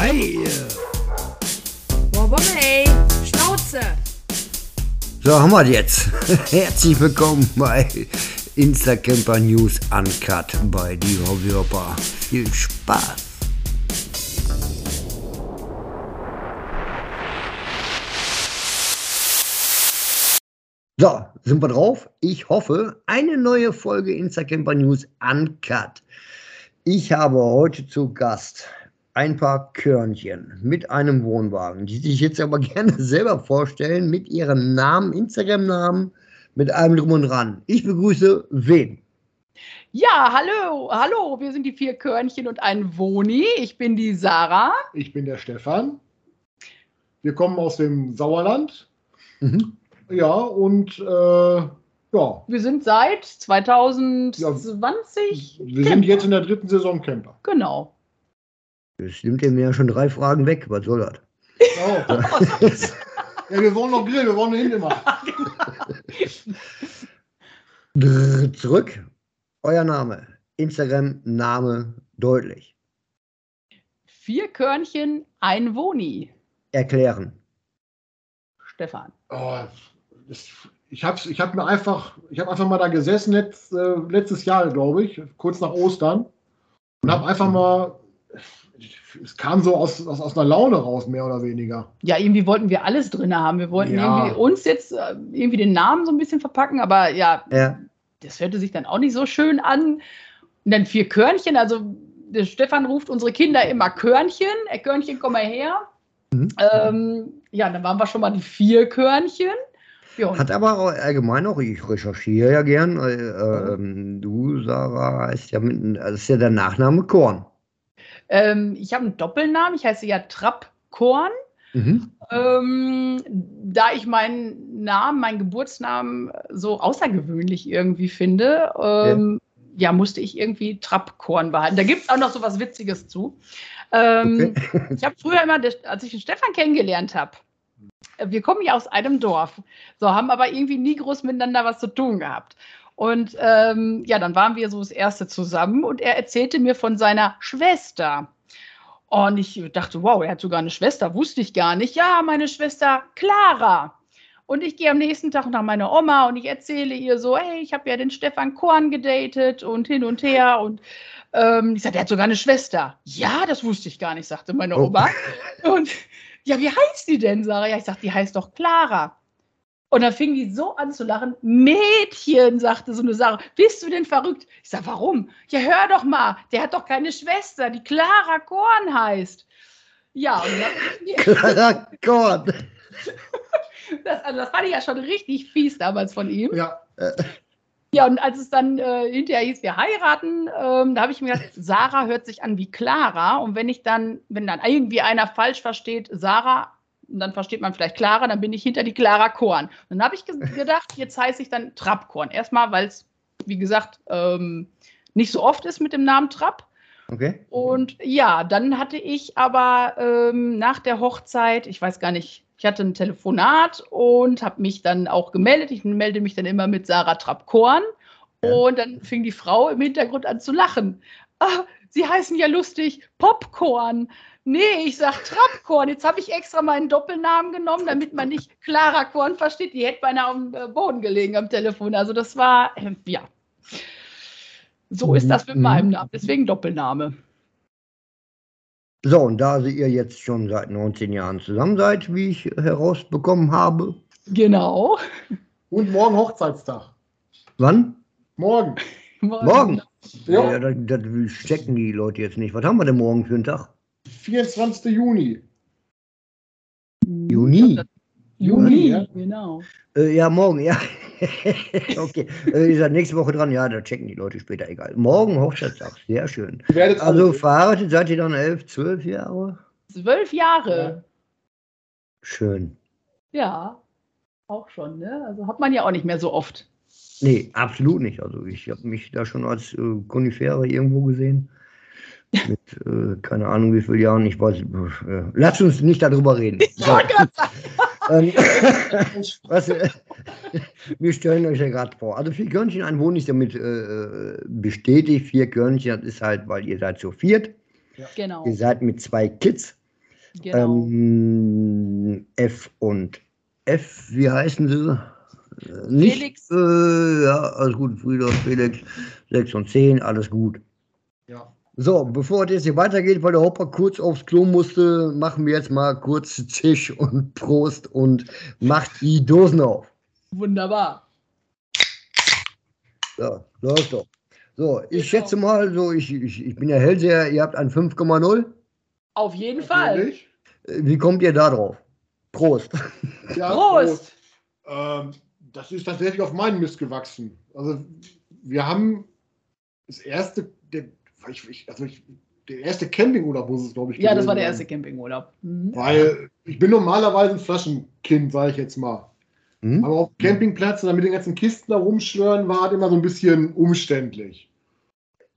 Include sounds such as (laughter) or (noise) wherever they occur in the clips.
Hi! Boah, ey, Schnauze! So, haben wir jetzt. (laughs) Herzlich willkommen bei Instacamper News Uncut bei die Hobbyhopper. Viel Spaß! So, sind wir drauf? Ich hoffe, eine neue Folge Instacamper News Uncut. Ich habe heute zu Gast ein paar Körnchen mit einem Wohnwagen, die sich jetzt aber (laughs) gerne selber vorstellen mit ihrem Namen, Instagram-Namen, mit allem drum und dran. Ich begrüße wen? Ja, hallo, hallo, wir sind die vier Körnchen und ein Woni. Ich bin die Sarah. Ich bin der Stefan. Wir kommen aus dem Sauerland. Mhm. Ja, und äh, ja. Wir sind seit 2020. Wir sind jetzt in der dritten Saison Camper. Genau. Das nimmt ihr mir ja schon drei Fragen weg. Was soll das? Oh. ja, wir wollen noch grillen, wir wollen hin immer. (laughs) Drrr, Zurück. Euer Name. Instagram, Name, deutlich. Vier Körnchen, ein Woni. Erklären. Stefan. Oh, das, ich habe ich hab mir einfach, ich habe einfach mal da gesessen, letzt, äh, letztes Jahr, glaube ich, kurz nach Ostern, und habe einfach mal, es kam so aus, aus, aus einer Laune raus, mehr oder weniger. Ja, irgendwie wollten wir alles drin haben. Wir wollten Ja. irgendwie uns jetzt äh, irgendwie den Namen so ein bisschen verpacken, aber ja, Ja. das hörte sich dann auch nicht so schön an. Und dann vier Körnchen, also der Stefan ruft unsere Kinder immer Körnchen. Ey, Körnchen, komm mal her. Mhm. Ähm, ja, dann waren wir schon mal die vier Körnchen. Ja, Hat aber auch allgemein auch, ich recherchiere ja gern, äh, ähm, du, Sarah, heißt ja mit, das ist ja der Nachname Korn. Ähm, ich habe einen Doppelnamen, ich heiße ja Trappkorn. Mhm. Ähm, da ich meinen Namen, meinen Geburtsnamen so außergewöhnlich irgendwie finde, ähm, ja. musste ich irgendwie Trappkorn behalten. Da gibt es auch noch so was Witziges zu. Ähm, (laughs) Ich habe früher immer, als ich den Stefan kennengelernt habe, wir kommen ja aus einem Dorf, so haben aber irgendwie nie groß miteinander was zu tun gehabt. Und ähm, ja, dann waren wir so das erste zusammen und er erzählte mir von seiner Schwester. Und ich dachte, wow, er hat sogar eine Schwester, wusste ich gar nicht. Ja, meine Schwester Clara. Und ich gehe am nächsten Tag nach meiner Oma und ich erzähle ihr so, hey, ich habe ja den Stefan Korn gedatet und hin und her. Und ähm, ich sagte, der hat sogar eine Schwester. Ja, das wusste ich gar nicht, sagte meine Oh. Oma. Und ja, wie heißt die denn, Sarah? Ja, ich sagte, die heißt doch Clara. Und dann fing die so an zu lachen. Mädchen, sagte so eine Sarah, bist du denn verrückt? Ich sage, warum? Ja, hör doch mal, der hat doch keine Schwester, die Clara Korn heißt. Ja, und dann, Clara Korn. (laughs) das, also das fand ich ja schon richtig fies damals von ihm. Ja, Ja, und als es dann äh, hinterher hieß, wir heiraten, ähm, da habe ich mir gedacht, Sarah hört sich an wie Clara. Und wenn ich dann, wenn dann irgendwie einer falsch versteht, Sarah, und dann versteht man vielleicht Clara, dann bin ich hinter die Clara Korn. Und dann habe ich ge gedacht, jetzt heiße ich dann Trappkorn. Erstmal, weil es, wie gesagt, ähm, nicht so oft ist mit dem Namen Trapp. Okay. Und ja, dann hatte ich aber ähm, nach der Hochzeit, ich weiß gar nicht, ich hatte ein Telefonat und habe mich dann auch gemeldet. Ich melde mich dann immer mit Sarah Trapp-Korn. Ja. Und dann fing die Frau im Hintergrund an zu lachen. Ah, Sie heißen ja lustig Popcorn. Nee, ich sag Trappkorn. Jetzt habe ich extra meinen Doppelnamen genommen, damit man nicht Clara Korn versteht. Die hätte beinahe am äh, Boden gelegen am Telefon. Also das war, äh, ja. So ist das mit Mhm. meinem Namen. Deswegen Doppelname. So, und da ihr jetzt schon seit 19 Jahren zusammen seid, wie ich herausbekommen habe, Genau. und morgen Hochzeitstag. wann? Morgen. (laughs) Morgen. Ja, Ja, das, das checken die Leute jetzt nicht. Was haben wir denn morgen für einen Tag? 24. Juni. Juni. Juni, Ja. genau. Äh, ja, morgen, ja. (laughs) okay. Äh, ihr seid nächste Woche dran, ja, da checken die Leute später, egal. Morgen Hochzeitstag, sehr schön. Also verheiratet seid ihr dann elf, zwölf Jahre? Zwölf Jahre. Schön. Ja. Auch schon, ne? Also hat man ja auch nicht mehr so oft. Nee, absolut nicht. Also ich habe mich da schon als äh, Konifere irgendwo gesehen. Mit äh, keine Ahnung wie vielen Jahren. Ich weiß. Äh, lass uns nicht darüber reden. So. (laughs) ähm, (laughs) was, äh, wir stellen euch ja gerade vor. Also vier Körnchen, ein Wohn ist damit äh, bestätigt. Vier Körnchen, das ist halt, weil ihr seid zu viert. Genau. Ihr seid mit zwei Kids. Genau. Ähm, F und F, wie heißen sie? Äh, Nicht, Felix. Äh, ja, alles gut, Friedhof, Felix, 6 und 10, alles gut. Ja. So, bevor es jetzt hier weitergeht, weil der Hopper kurz aufs Klo musste, machen wir jetzt mal kurz Tisch und Prost und macht die Dosen auf. Wunderbar. So, läuft doch. So, ich Genau. schätze mal, so, ich, ich, ich bin ja Hellseher, ihr habt ein 5,0. Auf jeden Fall. Äh, Wie kommt ihr da drauf? Prost. Ja, Prost. Ähm, das ist tatsächlich auf meinen Mist gewachsen. Also wir haben das erste, der, ich, ich, also ich, der erste Campingurlaub muss es, glaube ich. Ja, das war der erste Campingurlaub. Mhm. Weil ich bin normalerweise ein Flaschenkind, sage ich jetzt mal. Hm? Aber auf dem Campingplatz und dann mit den ganzen Kisten da rumschwören war halt immer so ein bisschen umständlich.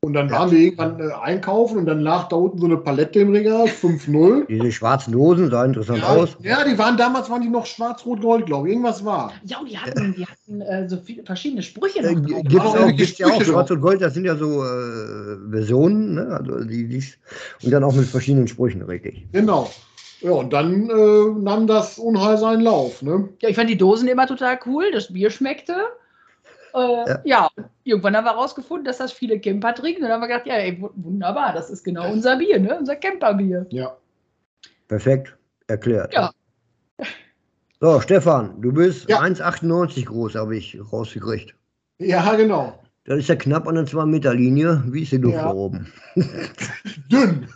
Und dann Ja. waren wir irgendwann äh, einkaufen und dann lag da unten so eine Palette im Regal, (laughs) 5-0. Diese schwarzen Dosen sah interessant Ja, aus. ja, die waren damals waren die noch schwarz-rot-gold, glaube ich. Irgendwas war. Ja, und die hatten, die hatten äh, so viele verschiedene Sprüche Äh, noch g- drauf. gibt's auch gibt's ja auch Sprüche Schwarz drauf. und Gold, das sind ja so äh, Versionen, ne? Also die, die, und dann auch mit verschiedenen Sprüchen, richtig. Genau. Ja, und dann äh, nahm das Unheil seinen Lauf. Ne? Ja, ich fand die Dosen immer total cool. Das Bier schmeckte. Äh, ja. irgendwann haben wir herausgefunden, dass das viele Camper trinken. Und dann haben wir gedacht, ja, ey, wu- wunderbar, das ist genau unser Bier, ne? unser Camperbier. Ja. Perfekt erklärt. Ja. So, Stefan, du bist Ja. 1,98 groß, habe ich rausgekriegt. Ja, genau. Das ist ja knapp an der 2-Meter-Linie. Wie ist die Luft Ja. da oben? (laughs) Dünn.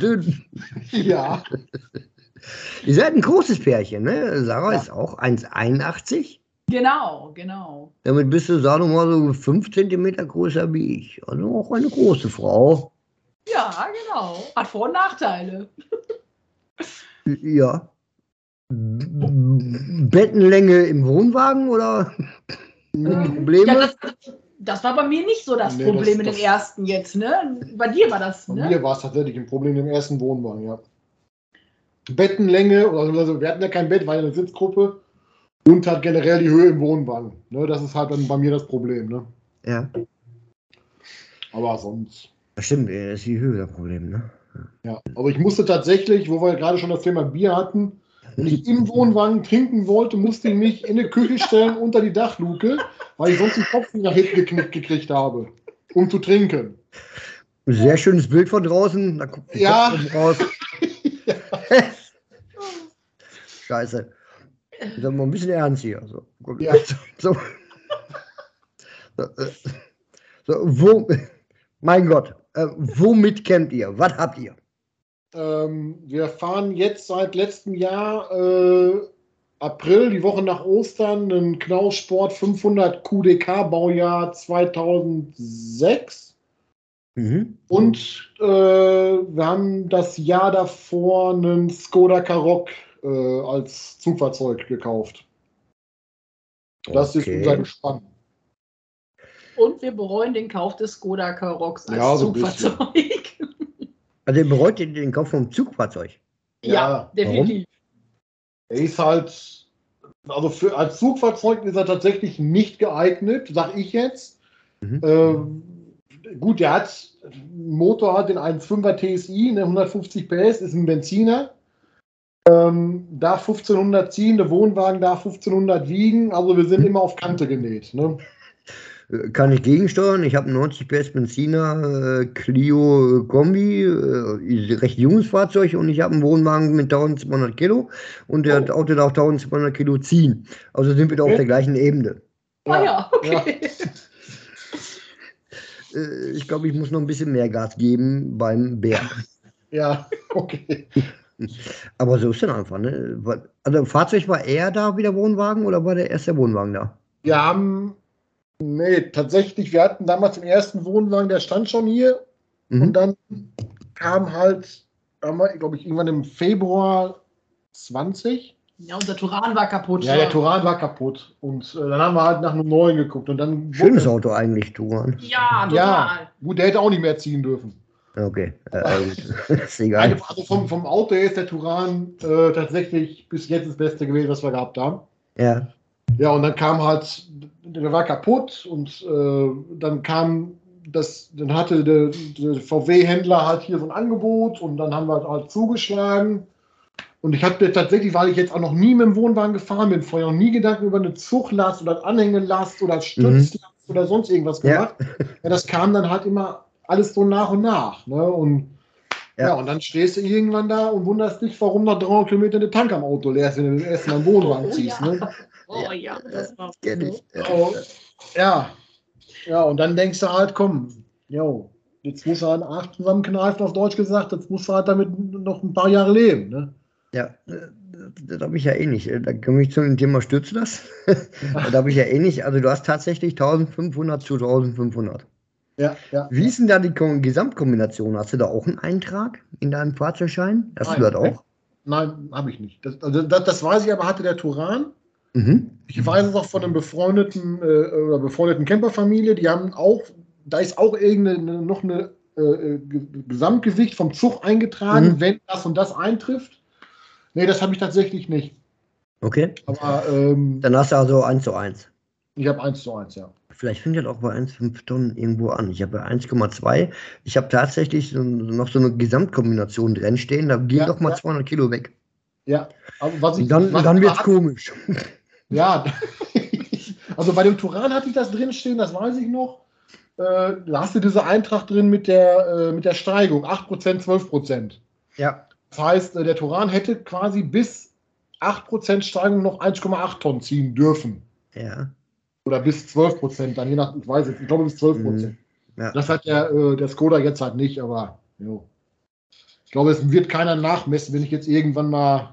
Dünn. Ja. Ihr seid ein großes Pärchen, ne? Sarah Ja. ist auch 1,81. Genau, genau. Damit bist du, sag doch mal, so 5 Zentimeter größer wie ich. Also auch eine große Frau. Ja, genau. Hat Vor- und Nachteile. Ja. B- Bettenlänge im Wohnwagen oder (laughs) Probleme? Ja, das, das war bei mir nicht so das Nee, Problem das- mit dem ersten jetzt, ne? Bei dir war das, Bei ne? mir war es tatsächlich ein Problem im ersten Wohnwagen, ja. Bettenlänge, also wir hatten ja kein Bett, war ja eine Sitzgruppe und halt generell die Höhe im Wohnwagen. Ne, das ist halt dann bei mir das Problem. Ne? ja, Aber sonst. das stimmt, das ist die Höhe das Problem, ne? Ja, aber ich musste tatsächlich, wo wir gerade schon das Thema Bier hatten, wenn ich im Wohnwagen trinken wollte, musste ich mich in die Küche stellen unter die Dachluke, weil ich sonst den Kopf nach hinten geknickt gekriegt habe, um zu trinken. Sehr schönes Bild von draußen. Da guckt Ja. Raus. (laughs) (laughs) Scheiße. Sag mal ein bisschen ernst hier. So. Ja. (laughs) so. So, äh, so, wo, mein Gott, äh, womit campt ihr? Was habt ihr? Ähm, wir fahren jetzt seit letztem Jahr äh, April, die Woche nach Ostern, einen Knaussport 500 QDK Baujahr 2006. Mhm. Und äh, wir haben das Jahr davor einen Skoda Karoq äh, als Zugfahrzeug gekauft. Das ist Okay. unser Gespann. Und wir bereuen den Kauf des Skoda Karoks als Ja, so. Zugfahrzeug. (laughs) Also ihr bereut ihr den Kauf vom Zugfahrzeug? Ja, Ja, definitiv. Er ist halt, also für, als Zugfahrzeug ist er tatsächlich nicht geeignet, sag ich jetzt. Mhm. Ähm, gut, der hat, Motor hat den 1,5er TSI, ne, 150 PS, ist ein Benziner. Ähm, darf 1500 ziehen, der Wohnwagen darf 1500 wiegen, also wir sind immer auf Kante genäht. Ne? Äh, Kann ich gegensteuern? Ich habe einen 90 PS Benziner äh, Clio äh, Kombi, äh, recht junges Fahrzeug und ich habe einen Wohnwagen mit 1200 Kilo und der Oh. Auto darf 1200 Kilo ziehen. Also sind wir da auf der gleichen Ebene. Ah ja, okay. (laughs) Äh, ich glaube, ich muss noch ein bisschen mehr Gas geben beim Bär. Ja, (laughs) okay. (laughs) Aber so ist dann einfach. Ne? Also Fahrzeug war eher da wie der Wohnwagen oder war der erste Wohnwagen da? Wir haben, nee, tatsächlich, wir hatten damals den ersten Wohnwagen, der stand schon hier. Mhm. Und dann kam halt, glaube ich, irgendwann im Februar 20. Ja, unser Turan war kaputt. Ja, der Turan war kaputt. Und äh, dann haben wir halt nach einem neuen geguckt. Und dann Schönes Auto eigentlich, Turan. Ja, total. Ja, gut, der hätte auch nicht mehr ziehen dürfen. Okay, äh, (laughs) äh, ist egal. Also, vom, vom Auto ist der Turan äh, tatsächlich bis jetzt das Beste gewesen, was wir gehabt haben. Ja. Ja, und dann kam halt, der war kaputt und äh, dann kam das, dann hatte der, der VW-Händler halt hier so ein Angebot und dann haben wir halt zugeschlagen Und ich hatte tatsächlich, weil ich jetzt auch noch nie mit dem Wohnwagen gefahren bin, vorher noch nie Gedanken über eine Zuglast oder Anhängelast oder Stützlast mhm. oder sonst irgendwas gemacht. Ja. ja. das kam dann halt immer alles so nach und nach. Ne? Und ja. ja. und dann stehst du irgendwann da und wunderst dich, warum noch 300 Kilometer der Tank am Auto leer ist, wenn du erst mal einen Wohnwagen oh, ziehst. Ja. Ne? Oh ja, das war kenne ich. Oh, ja. ja, und dann denkst du halt, komm, jo, jetzt muss er halt acht zusammenkneifen, auf Deutsch gesagt, jetzt muss er halt damit noch ein paar Jahre leben. Ne? Ja, das habe ich ja eh nicht. Da komme ich zum Thema Stützlast. (laughs) da habe ich ja eh nicht. Also du hast tatsächlich 1500 zu 1500. Ja, ja. Wie ist denn da die Gesamtkombination? Hast du da auch einen Eintrag in deinem Fahrzeugschein? Hast Nein, du das auch? Nein, habe ich nicht. Das, also das, das, weiß ich aber, hatte der Turan. Mhm. Ich weiß es auch von einem befreundeten äh, oder befreundeten Camperfamilie, die haben auch, da ist auch irgendeine noch eine äh, äh Gesamtgewicht vom Zug eingetragen, mhm. wenn das und das eintrifft. Nee, das habe ich tatsächlich nicht. Okay. Aber ähm, dann hast du also 1 zu 1. Ich habe 1 zu 1, ja. Vielleicht fängt das auch bei 1,5 Tonnen irgendwo an. Ich habe 1,2. Ich habe tatsächlich so, noch so eine Gesamtkombination drin stehen. Da gehen ja, doch mal ja. 200 Kilo weg. Ja, aber was ich. Dann, dann wird es komisch. (laughs) Ja, (laughs) also bei dem Turan hatte ich das drin stehen, das weiß ich noch. Äh, da hast du diese Eintracht drin mit der, äh, mit der Steigung, 8%, 12%. Ja. Das heißt, äh, der Turan hätte quasi bis 8% Steigung noch 1,8 Tonnen ziehen dürfen. Ja. Oder bis 12% dann je nach, ich weiß jetzt, ich glaube bis 12 Mhm. Ja. Das hat der, äh, der Skoda jetzt halt nicht, aber jo. ich glaube, es wird keiner nachmessen, wenn ich jetzt irgendwann mal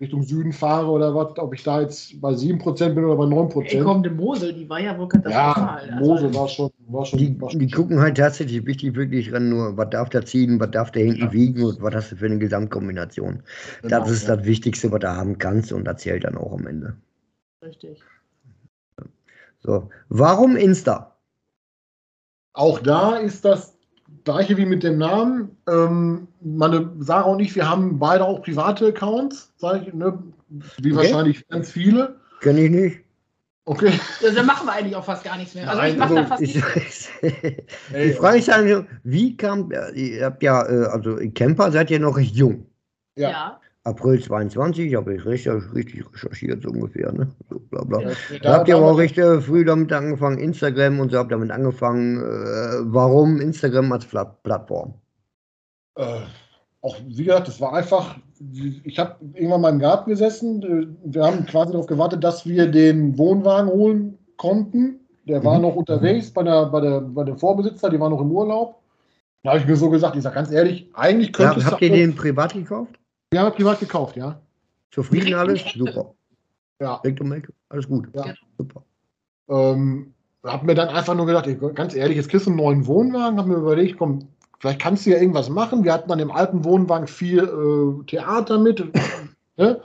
Richtung Süden fahre oder was, ob ich da jetzt bei 7% bin oder bei 9%. Ey, komm, die Mosel, die war ja wohl katastrophal. Ja, Mosel also, war schon, war schon. Die, war schon die gucken halt tatsächlich wichtig wirklich ran, nur was darf der ziehen, was darf der hinten ja. wiegen und was hast du für eine Gesamtkombination. Genau, das ist ja. das Wichtigste, was du haben kannst und das zählt dann auch am Ende. Richtig. So, warum Insta? Auch da ist das gleiche wie mit dem Namen. Ähm, meine Sarah und ich, wir haben beide auch private Accounts, sage ich, ne? wie okay. wahrscheinlich ganz viele. Kenn ich nicht. Okay. Also, dann machen wir eigentlich auch fast gar nichts mehr. Also Nein, ich mache also, da fast ich, (laughs) Die Frage ist eigentlich, wie kam, ihr habt ja, äh, also Camper seid ihr noch recht jung. Ja. ja. April 22, habe ich richtig, richtig recherchiert, so ungefähr. Ne? So, bla, bla. Ja, da habt ihr aber auch recht äh, früh damit angefangen, Instagram und so habt damit angefangen. Äh, warum Instagram als Plattform? Äh, auch wie gesagt, das war einfach, ich habe irgendwann mal im Garten gesessen. Äh, wir haben quasi darauf gewartet, dass wir den Wohnwagen holen konnten. Der war mhm. noch unterwegs bei, der, bei, der, bei dem Vorbesitzer, die war noch im Urlaub. Da habe ich mir so gesagt, ich sage ganz ehrlich, eigentlich könnte ja, Habt ihr den privat gekauft? Ja, privat gekauft, ja. Zufrieden alles? Super. Ja. Alles gut. Ja. Super. Ähm, hab mir dann einfach nur gedacht, ganz ehrlich, jetzt kriegst du einen neuen Wohnwagen, hab mir überlegt, komm, vielleicht kannst du ja irgendwas machen. Wir hatten an dem alten Wohnwagen viel äh, Theater mit. (clears throat) ne?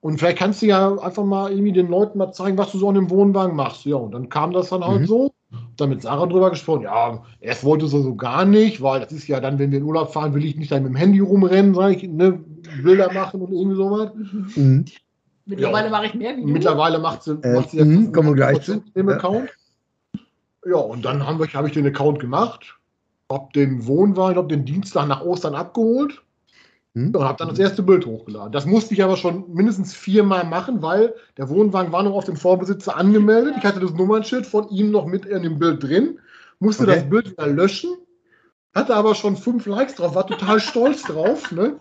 Und vielleicht kannst du ja einfach mal irgendwie den Leuten mal zeigen, was du so an dem Wohnwagen machst. Ja, und dann kam das dann halt mhm. so dann mit Sarah drüber gesprochen. Ja, erst wollte sie so gar nicht, weil das ist ja dann, wenn wir in Urlaub fahren, will ich nicht dann mit dem Handy rumrennen, sage ich, ne, Bilder machen und irgendwie sowas. Mhm. Mittlerweile ja. mache ich mehr Videos. Mittlerweile macht sie, äh, macht sie jetzt mh, kommen wir gleich zu. Im ja. Account. Ja, und dann habe ich, hab ich den Account gemacht, habe den Wohnwagen, habe den Dienstag nach Ostern abgeholt hm? Und habe dann das erste Bild hochgeladen. Das musste ich aber schon mindestens viermal machen, weil der Wohnwagen war noch auf dem Vorbesitzer angemeldet. Ich hatte das Nummernschild von ihm noch mit in dem Bild drin, musste okay. das Bild wieder löschen, hatte aber schon fünf Likes drauf, war total (laughs) stolz drauf. Ne?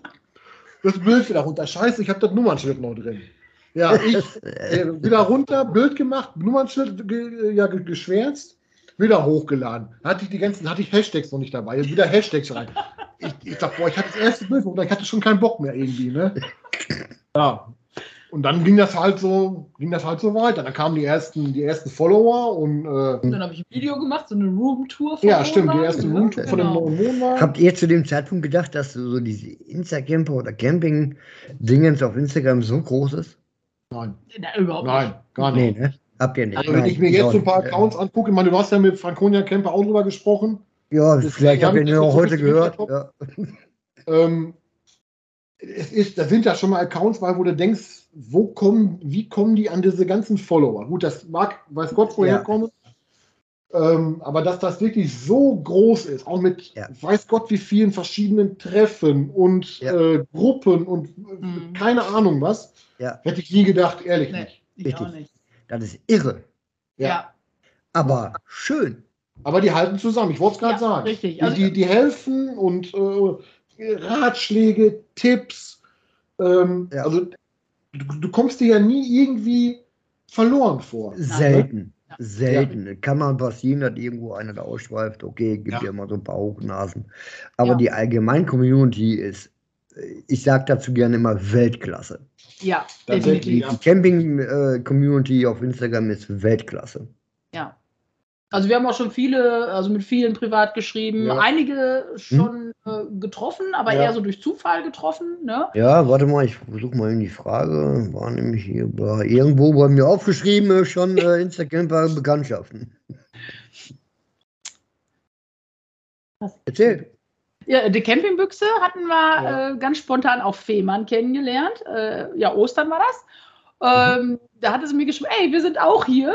Das Bild wieder runter. Scheiße, ich habe das Nummernschild noch drin. Ja, ich äh, wieder runter, Bild gemacht, Nummernschild ge, ja, geschwärzt wieder hochgeladen. Hatte ich die ganzen, hatte ich Hashtags noch nicht dabei. Jetzt wieder Hashtags rein. Ich, ich dachte, boah, ich hatte das erste Bild und ich hatte schon keinen Bock mehr irgendwie, ne? (laughs) Ja. Und dann ging das halt so, ging das halt so weiter. Dann kamen die ersten, die ersten Follower und, äh, und dann habe ich ein Video gemacht, so eine Roomtour von Ja, stimmt, die erste Roomtour genau. von dem neuen Wohnwagen. Habt ihr zu dem Zeitpunkt gedacht, dass so diese Instacamper oder Camping-Dingens auf Instagram so groß ist? Nein. Na, überhaupt Nein, nicht. gar nicht. Nee, ne? Habt ihr nicht. Also, wenn ich mir jetzt so ein paar Accounts angucke, ich meine, du hast ja mit Franconia Camper auch drüber gesprochen. Ja, das vielleicht habt ihr ihn auch heute gehört. Ja. Ähm, es ist, da sind ja schon mal Accounts bei, wo du denkst, wo kommen, wie kommen die an diese ganzen Follower? Gut, das mag, weiß Gott, woher ja. kommen. Ähm, aber dass das wirklich so groß ist, auch mit Ja. weiß Gott wie vielen verschiedenen Treffen und Ja. äh, Gruppen und Mhm. keine Ahnung was, Ja. hätte ich nie gedacht, ehrlich Nee, nicht. ich Richtig. auch nicht. Das ist irre. Ja, Ja. Aber schön. Aber die halten zusammen, ich wollte es gerade Ja, sagen. richtig. Die, Also- die, die helfen und äh, Ratschläge, Tipps. Ähm, Ja. Also du, du kommst dir ja nie irgendwie verloren vor. Selten. Ja. Selten. Kann mal passieren, dass irgendwo einer da ausschweift. Okay, gibt Ja. ja immer so ein paar Hochnasen. Aber Ja. die allgemeine Community ist, äh, ich sage dazu gerne immer Weltklasse. ja, Tatsächlich, Die, definitiv. Ja. die Camping-Community auf Instagram ist Weltklasse. Also wir haben auch schon viele, also mit vielen privat geschrieben, Ja. einige schon äh, getroffen, aber Ja. eher so durch Zufall getroffen. Ne? Ja, warte mal, ich versuche mal in die Frage. War nämlich hier war irgendwo bei mir aufgeschrieben, äh, schon äh, (laughs) Instagram Bekanntschaften. Was? Erzähl. Ja, die Campingbüchse hatten wir Ja. äh, ganz spontan auf Fehmarn kennengelernt. Äh, ja, Ostern war das. Ähm, Da hatte sie mir geschrieben, ey, wir sind auch hier.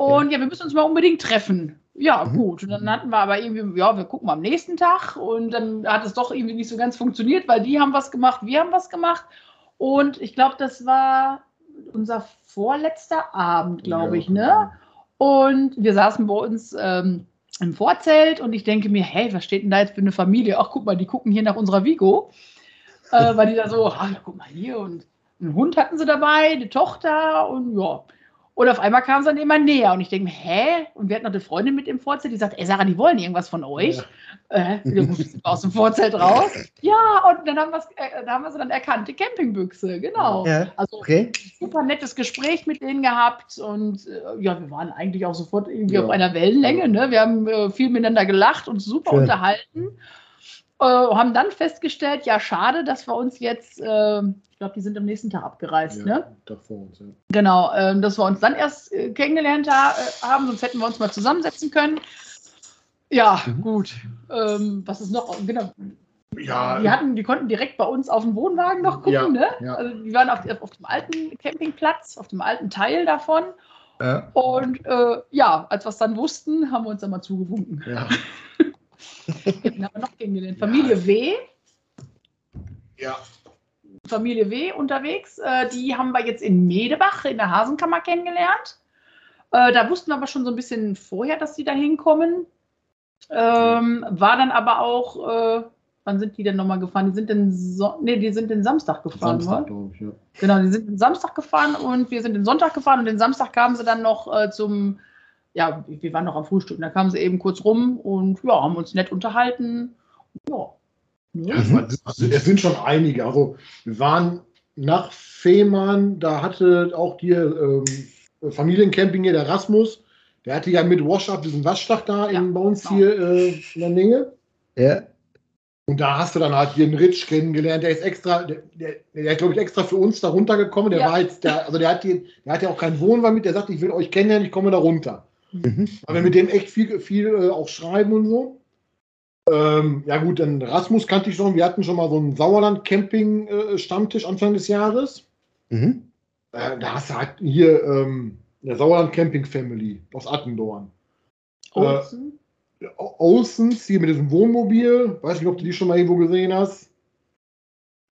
Und ja, wir müssen uns mal unbedingt treffen. Ja, Mhm. gut. Und dann hatten wir aber irgendwie, ja, wir gucken mal am nächsten Tag. Und dann hat es doch irgendwie nicht so ganz funktioniert, weil die haben was gemacht, wir haben was gemacht. Und ich glaube, das war unser vorletzter Abend, glaube ich, ne? Und wir saßen bei uns ähm, im Vorzelt und ich denke mir, hey, was steht denn da jetzt für eine Familie? Ach, guck mal, die gucken hier nach unserer Vigo. Äh, weil die da so, ach, (laughs) ja, guck mal hier und einen Hund hatten sie dabei, eine Tochter und ja. Und auf einmal kam sie dann immer näher und ich denke mir, hä? Und wir hatten noch eine Freundin mit im Vorzelt, die sagt, ey Sarah, die wollen irgendwas von euch. Ja. Äh, wir sind (laughs) aus dem Vorzelt raus. Ja, und dann haben, äh, da haben wir sie dann erkannt, die Campingbüchse, genau. Ja, Also okay. super nettes Gespräch mit denen gehabt und äh, ja, wir waren eigentlich auch sofort irgendwie Ja. auf einer Wellenlänge. Ne? Wir haben äh, viel miteinander gelacht und super Schön. unterhalten. Äh, haben dann festgestellt, ja, schade, dass wir uns jetzt, äh, ich glaube, die sind am nächsten Tag abgereist, Ja, ne? da vor uns, ja. Genau, ähm, dass wir uns dann erst äh, kennengelernt ha äh, haben, sonst hätten wir uns mal zusammensetzen können. Ja, Mhm. gut. Ähm, was ist noch? Genau. Ja, Die, hatten, die konnten direkt bei uns auf dem Wohnwagen noch gucken, Ja, ne? ja. Also die waren auf, auf dem alten Campingplatz, auf dem alten Teil davon. Ja. Und äh, ja, als wir es dann wussten, haben wir uns dann mal zugewunken. ja. (laughs) Den haben wir noch kennengelernt. Familie W, ja. Familie W unterwegs. Äh, die haben wir jetzt in Medebach in der Hasenkammer kennengelernt. Äh, da wussten wir aber schon so ein bisschen vorher, dass die da hinkommen. Ähm, war dann aber auch, äh, wann sind die denn nochmal gefahren? Die sind den, so nee, die sind den Samstag gefahren, Samstag, wa? glaube ich, ja. Genau, die sind den Samstag gefahren und wir sind den Sonntag gefahren und den Samstag kamen sie dann noch äh, zum, ja, wir waren noch am Frühstück, da kamen sie eben kurz rum und ja, haben uns nett unterhalten. Ja. Also, es sind schon einige. Also wir waren nach Fehmarn, da hatte auch hier ähm, Familiencamping hier, der Rasmus, der hatte ja mit Wash-Up diesen Waschdach da Ja, in, bei uns genau. hier äh, in der Nähe. Ja. Und da hast du dann halt hier einen Rich kennengelernt, der ist extra, der, der, der ist, glaube ich, extra für uns da runtergekommen. Der Ja. war jetzt, der, also der hat, hier, der hat ja auch keinen Wohnwagen mit, der sagt, ich will euch kennenlernen, ich komme da runter. Mhm. Wir mit dem echt viel, viel äh, auch schreiben und so. Ähm, ja gut, dann Rasmus kannte ich schon. Wir hatten schon mal so einen Sauerland-Camping-Stammtisch Anfang des Jahres. Mhm. Äh, da hast du halt hier ähm, der Sauerland Camping Family aus Attendorn. Olsen? O- Olsens, hier mit diesem Wohnmobil. Weiß nicht, ob du die schon mal irgendwo gesehen hast.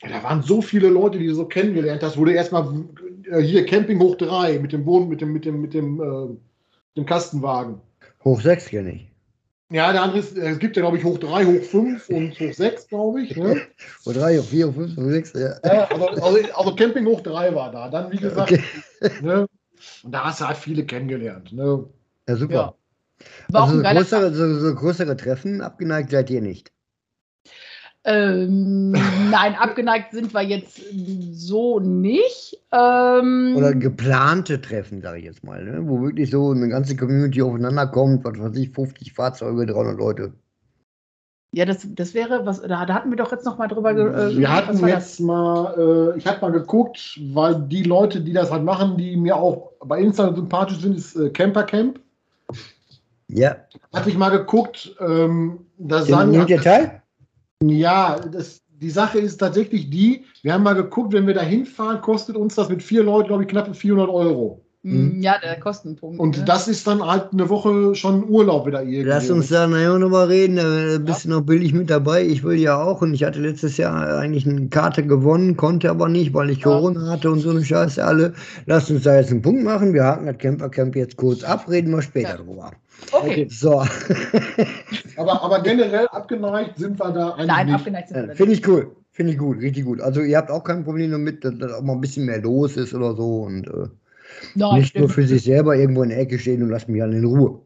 Ja, da waren so viele Leute, die du so kennengelernt hast, wo du erstmal äh, hier Camping hoch 3 mit dem Wohn, mit dem, mit dem, mit dem, äh, dem Kastenwagen. Hoch 6 kenne ich. Ja, der andere ist, äh, es gibt ja, glaube ich, hoch 3, hoch 5 und hoch 6, glaube ich. Ne? (laughs) Hoch 3, hoch 4, hoch 5, hoch 6. Ja. Ja, also, also, also Camping hoch 3 war da. Dann, wie gesagt, Okay. ne? und da hast du halt viele kennengelernt. Ne? ja, super. Ja. Also so größere, so, so größere Treffen abgeneigt seid ihr nicht. Ähm, (laughs) nein, abgeneigt sind wir jetzt so nicht. Ähm, Oder geplante Treffen, sage ich jetzt mal, ne? wo wirklich so eine ganze Community aufeinander kommt, was weiß ich, 50 Fahrzeuge, 300 Leute. ja, das, das wäre, was, da, da hatten wir doch jetzt noch mal drüber äh, Wir was hatten jetzt mal, äh, ich habe mal geguckt, weil die Leute, die das halt machen, die mir auch bei Insta sympathisch sind, ist äh, Camper Camp. Ja, Hatte ich mal geguckt, ähm, da sagen nimmt ihr teil? Ja, das, die Sache ist tatsächlich die, wir haben mal geguckt, wenn wir da hinfahren, kostet uns das mit vier Leuten, glaube ich, knapp 400 Euro. Mhm. Ja, der Kostenpunkt. Und ne? das ist dann halt eine Woche schon Urlaub wieder irgendwie. Lass uns da nachher nochmal reden, da bist ja. du noch billig mit dabei. Ich will ja auch und ich hatte letztes Jahr eigentlich eine Karte gewonnen, konnte aber nicht, weil ich Corona hatte und so eine Scheiße alle. Lass uns da jetzt einen Punkt machen. Wir haken das Campercamp jetzt kurz ab, reden wir später ja. drüber. Okay. So. (laughs) aber, aber generell abgeneigt sind wir da eigentlich. Nein, nicht. abgeneigt sind wir Finde ich cool. Finde ich gut, richtig gut. Also ihr habt auch kein Problem damit, dass, dass auch mal ein bisschen mehr los ist oder so und äh, Nein, nicht stimmt. nur für sich selber irgendwo in der Ecke stehen und lasst mich alle in Ruhe.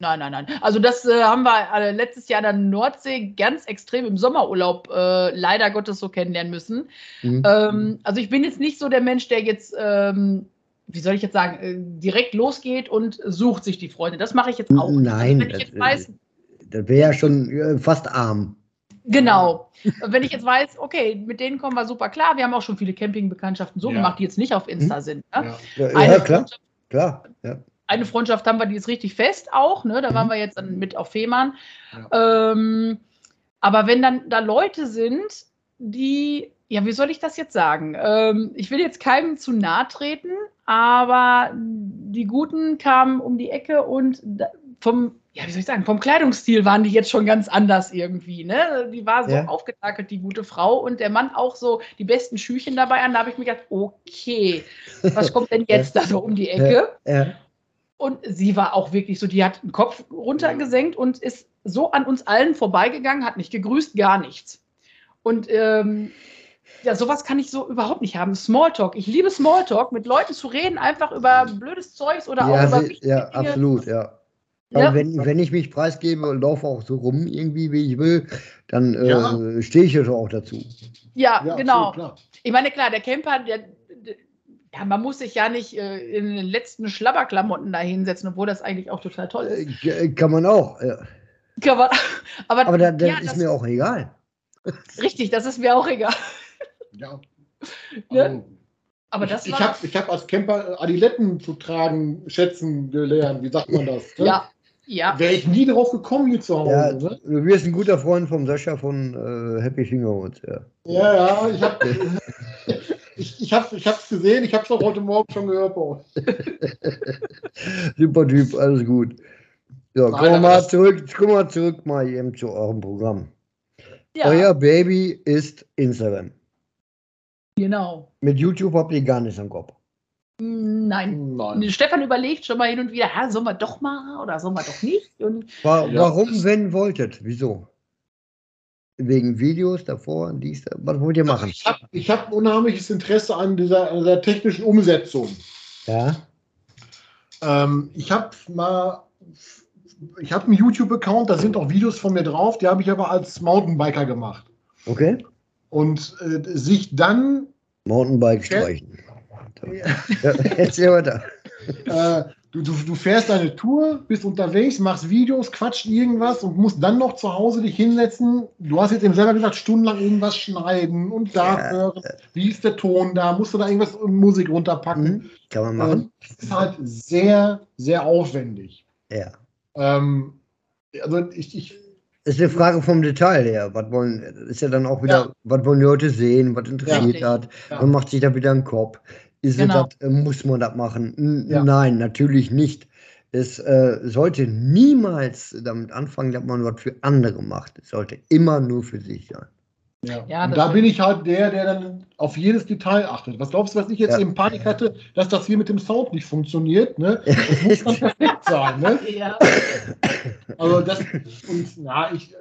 Nein, nein, nein. Also das äh, haben wir äh, letztes Jahr in der Nordsee ganz extrem im Sommerurlaub äh, leider Gottes so kennenlernen müssen. Mhm. Ähm, also ich bin jetzt nicht so der Mensch, der jetzt, ähm, wie soll ich jetzt sagen, äh, direkt losgeht und sucht sich die Freunde. Das mache ich jetzt auch. Nein, also das, das wäre ja schon äh, fast arm. Genau. Wenn ich jetzt weiß, okay, mit denen kommen wir super klar. Wir haben auch schon viele Campingbekanntschaften so ja. gemacht, die jetzt nicht auf Insta hm. sind. Ne? Ja. Ja, ja klar. klar. Ja. Eine Freundschaft haben wir, die ist richtig fest auch. Ne? Da mhm. waren wir jetzt dann mit auf Fehmarn. Ähm, aber wenn dann da Leute sind, die, ja, wie soll ich das jetzt sagen? Ähm, ich will jetzt keinem zu nahe treten, aber die Guten kamen um die Ecke und vom ja, wie soll ich sagen, vom Kleidungsstil waren die jetzt schon ganz anders irgendwie. Ne? Die war so ja. aufgetakelt, die gute Frau, und der Mann auch so die besten Schüchen dabei an. Da habe ich mir gedacht, okay, was kommt denn (laughs) jetzt da so um die Ecke? Ja. Ja. Und sie war auch wirklich so, die hat den Kopf runtergesenkt und ist so an uns allen vorbeigegangen, hat nicht gegrüßt, gar nichts. Und ähm, ja, sowas kann ich so überhaupt nicht haben. Smalltalk. Ich liebe Smalltalk, mit Leuten zu reden, einfach über blödes Zeugs oder ja, auch über sie, Ja, Dinge. absolut, ja. Ja. wenn, wenn ich mich preisgebe und laufe auch so rum, irgendwie, wie ich will, dann äh, ja. stehe ich ja auch dazu. Ja, ja genau. Ich meine, klar, der Camper, der, ja, man muss sich ja nicht äh, in den letzten Schlabberklamotten da hinsetzen, obwohl das eigentlich auch total toll ist. Äh, kann man auch, ja. Kann man, (laughs) aber aber dann, dann ist mir auch egal. Richtig, das ist mir auch egal. (laughs) Ja. (laughs) ne? Also, aber das ich, ich habe ich hab als Camper Adiletten zu tragen, schätzen gelernt. Wie sagt man das? Ne? Ja, ja. Wäre ich nie drauf gekommen hier zu Hause. Ja, ne? Du bist ein guter Freund vom Sascha von äh, Happy Fingerhoods. Ja, ja, ja ich habe (laughs) ich, ich hab's, ich hab's gesehen, ich habe es auch heute Morgen schon gehört bei uns. (laughs) Super Typ, alles gut. So, kommen wir mal zurück, kommen wir zurück mal eben zu eurem Programm. Ja. Euer Baby ist Instagram. Genau. Mit YouTube habt ihr gar nichts im Kopf. Nein. Nein. Stefan überlegt schon mal hin und wieder, sollen wir doch mal oder sollen wir doch nicht? Und War, ja, warum, wenn wolltet? Wieso? Wegen Videos davor, dies, was wollt ihr machen? Ich habe hab ein unheimliches Interesse an dieser, an dieser technischen Umsetzung. Ja. Ähm, ich habe mal, ich habe einen YouTube-Account, da sind auch Videos von mir drauf, die habe ich aber als Mountainbiker gemacht. Okay. Und äh, sich dann. Mountainbike streichen. Ja. Erzähl weiter. (laughs) Äh, du, du, du fährst deine Tour, bist unterwegs, machst Videos, quatscht irgendwas und musst dann noch zu Hause dich hinsetzen. Du hast jetzt eben selber gesagt, stundenlang irgendwas schneiden und da ja. hören. Wie ist der Ton da? Musst du da irgendwas Musik runterpacken? Mhm. Kann man machen. Ähm, das ist halt sehr, sehr aufwendig. Ja. Ähm, also ich, ich das ist eine Frage vom Detail her. Was wollen, ist ja dann auch wieder, ja. was wollen die Leute sehen, was interessiert ja. hat. Ja. Man macht sich da wieder einen Kopf. Ist genau. das, äh, muss man das machen? N Nein, natürlich nicht. Es äh, sollte niemals damit anfangen, dass man was für andere macht. Es sollte immer nur für sich sein. Ja. ja da bin ich halt der, der dann auf jedes Detail achtet. Was glaubst du, was ich jetzt ja. eben Panik hatte, dass das hier mit dem Sound nicht funktioniert? Ne? Das muss dann (laughs) perfekt sein. Ne? Ja. Also das, und na, ich,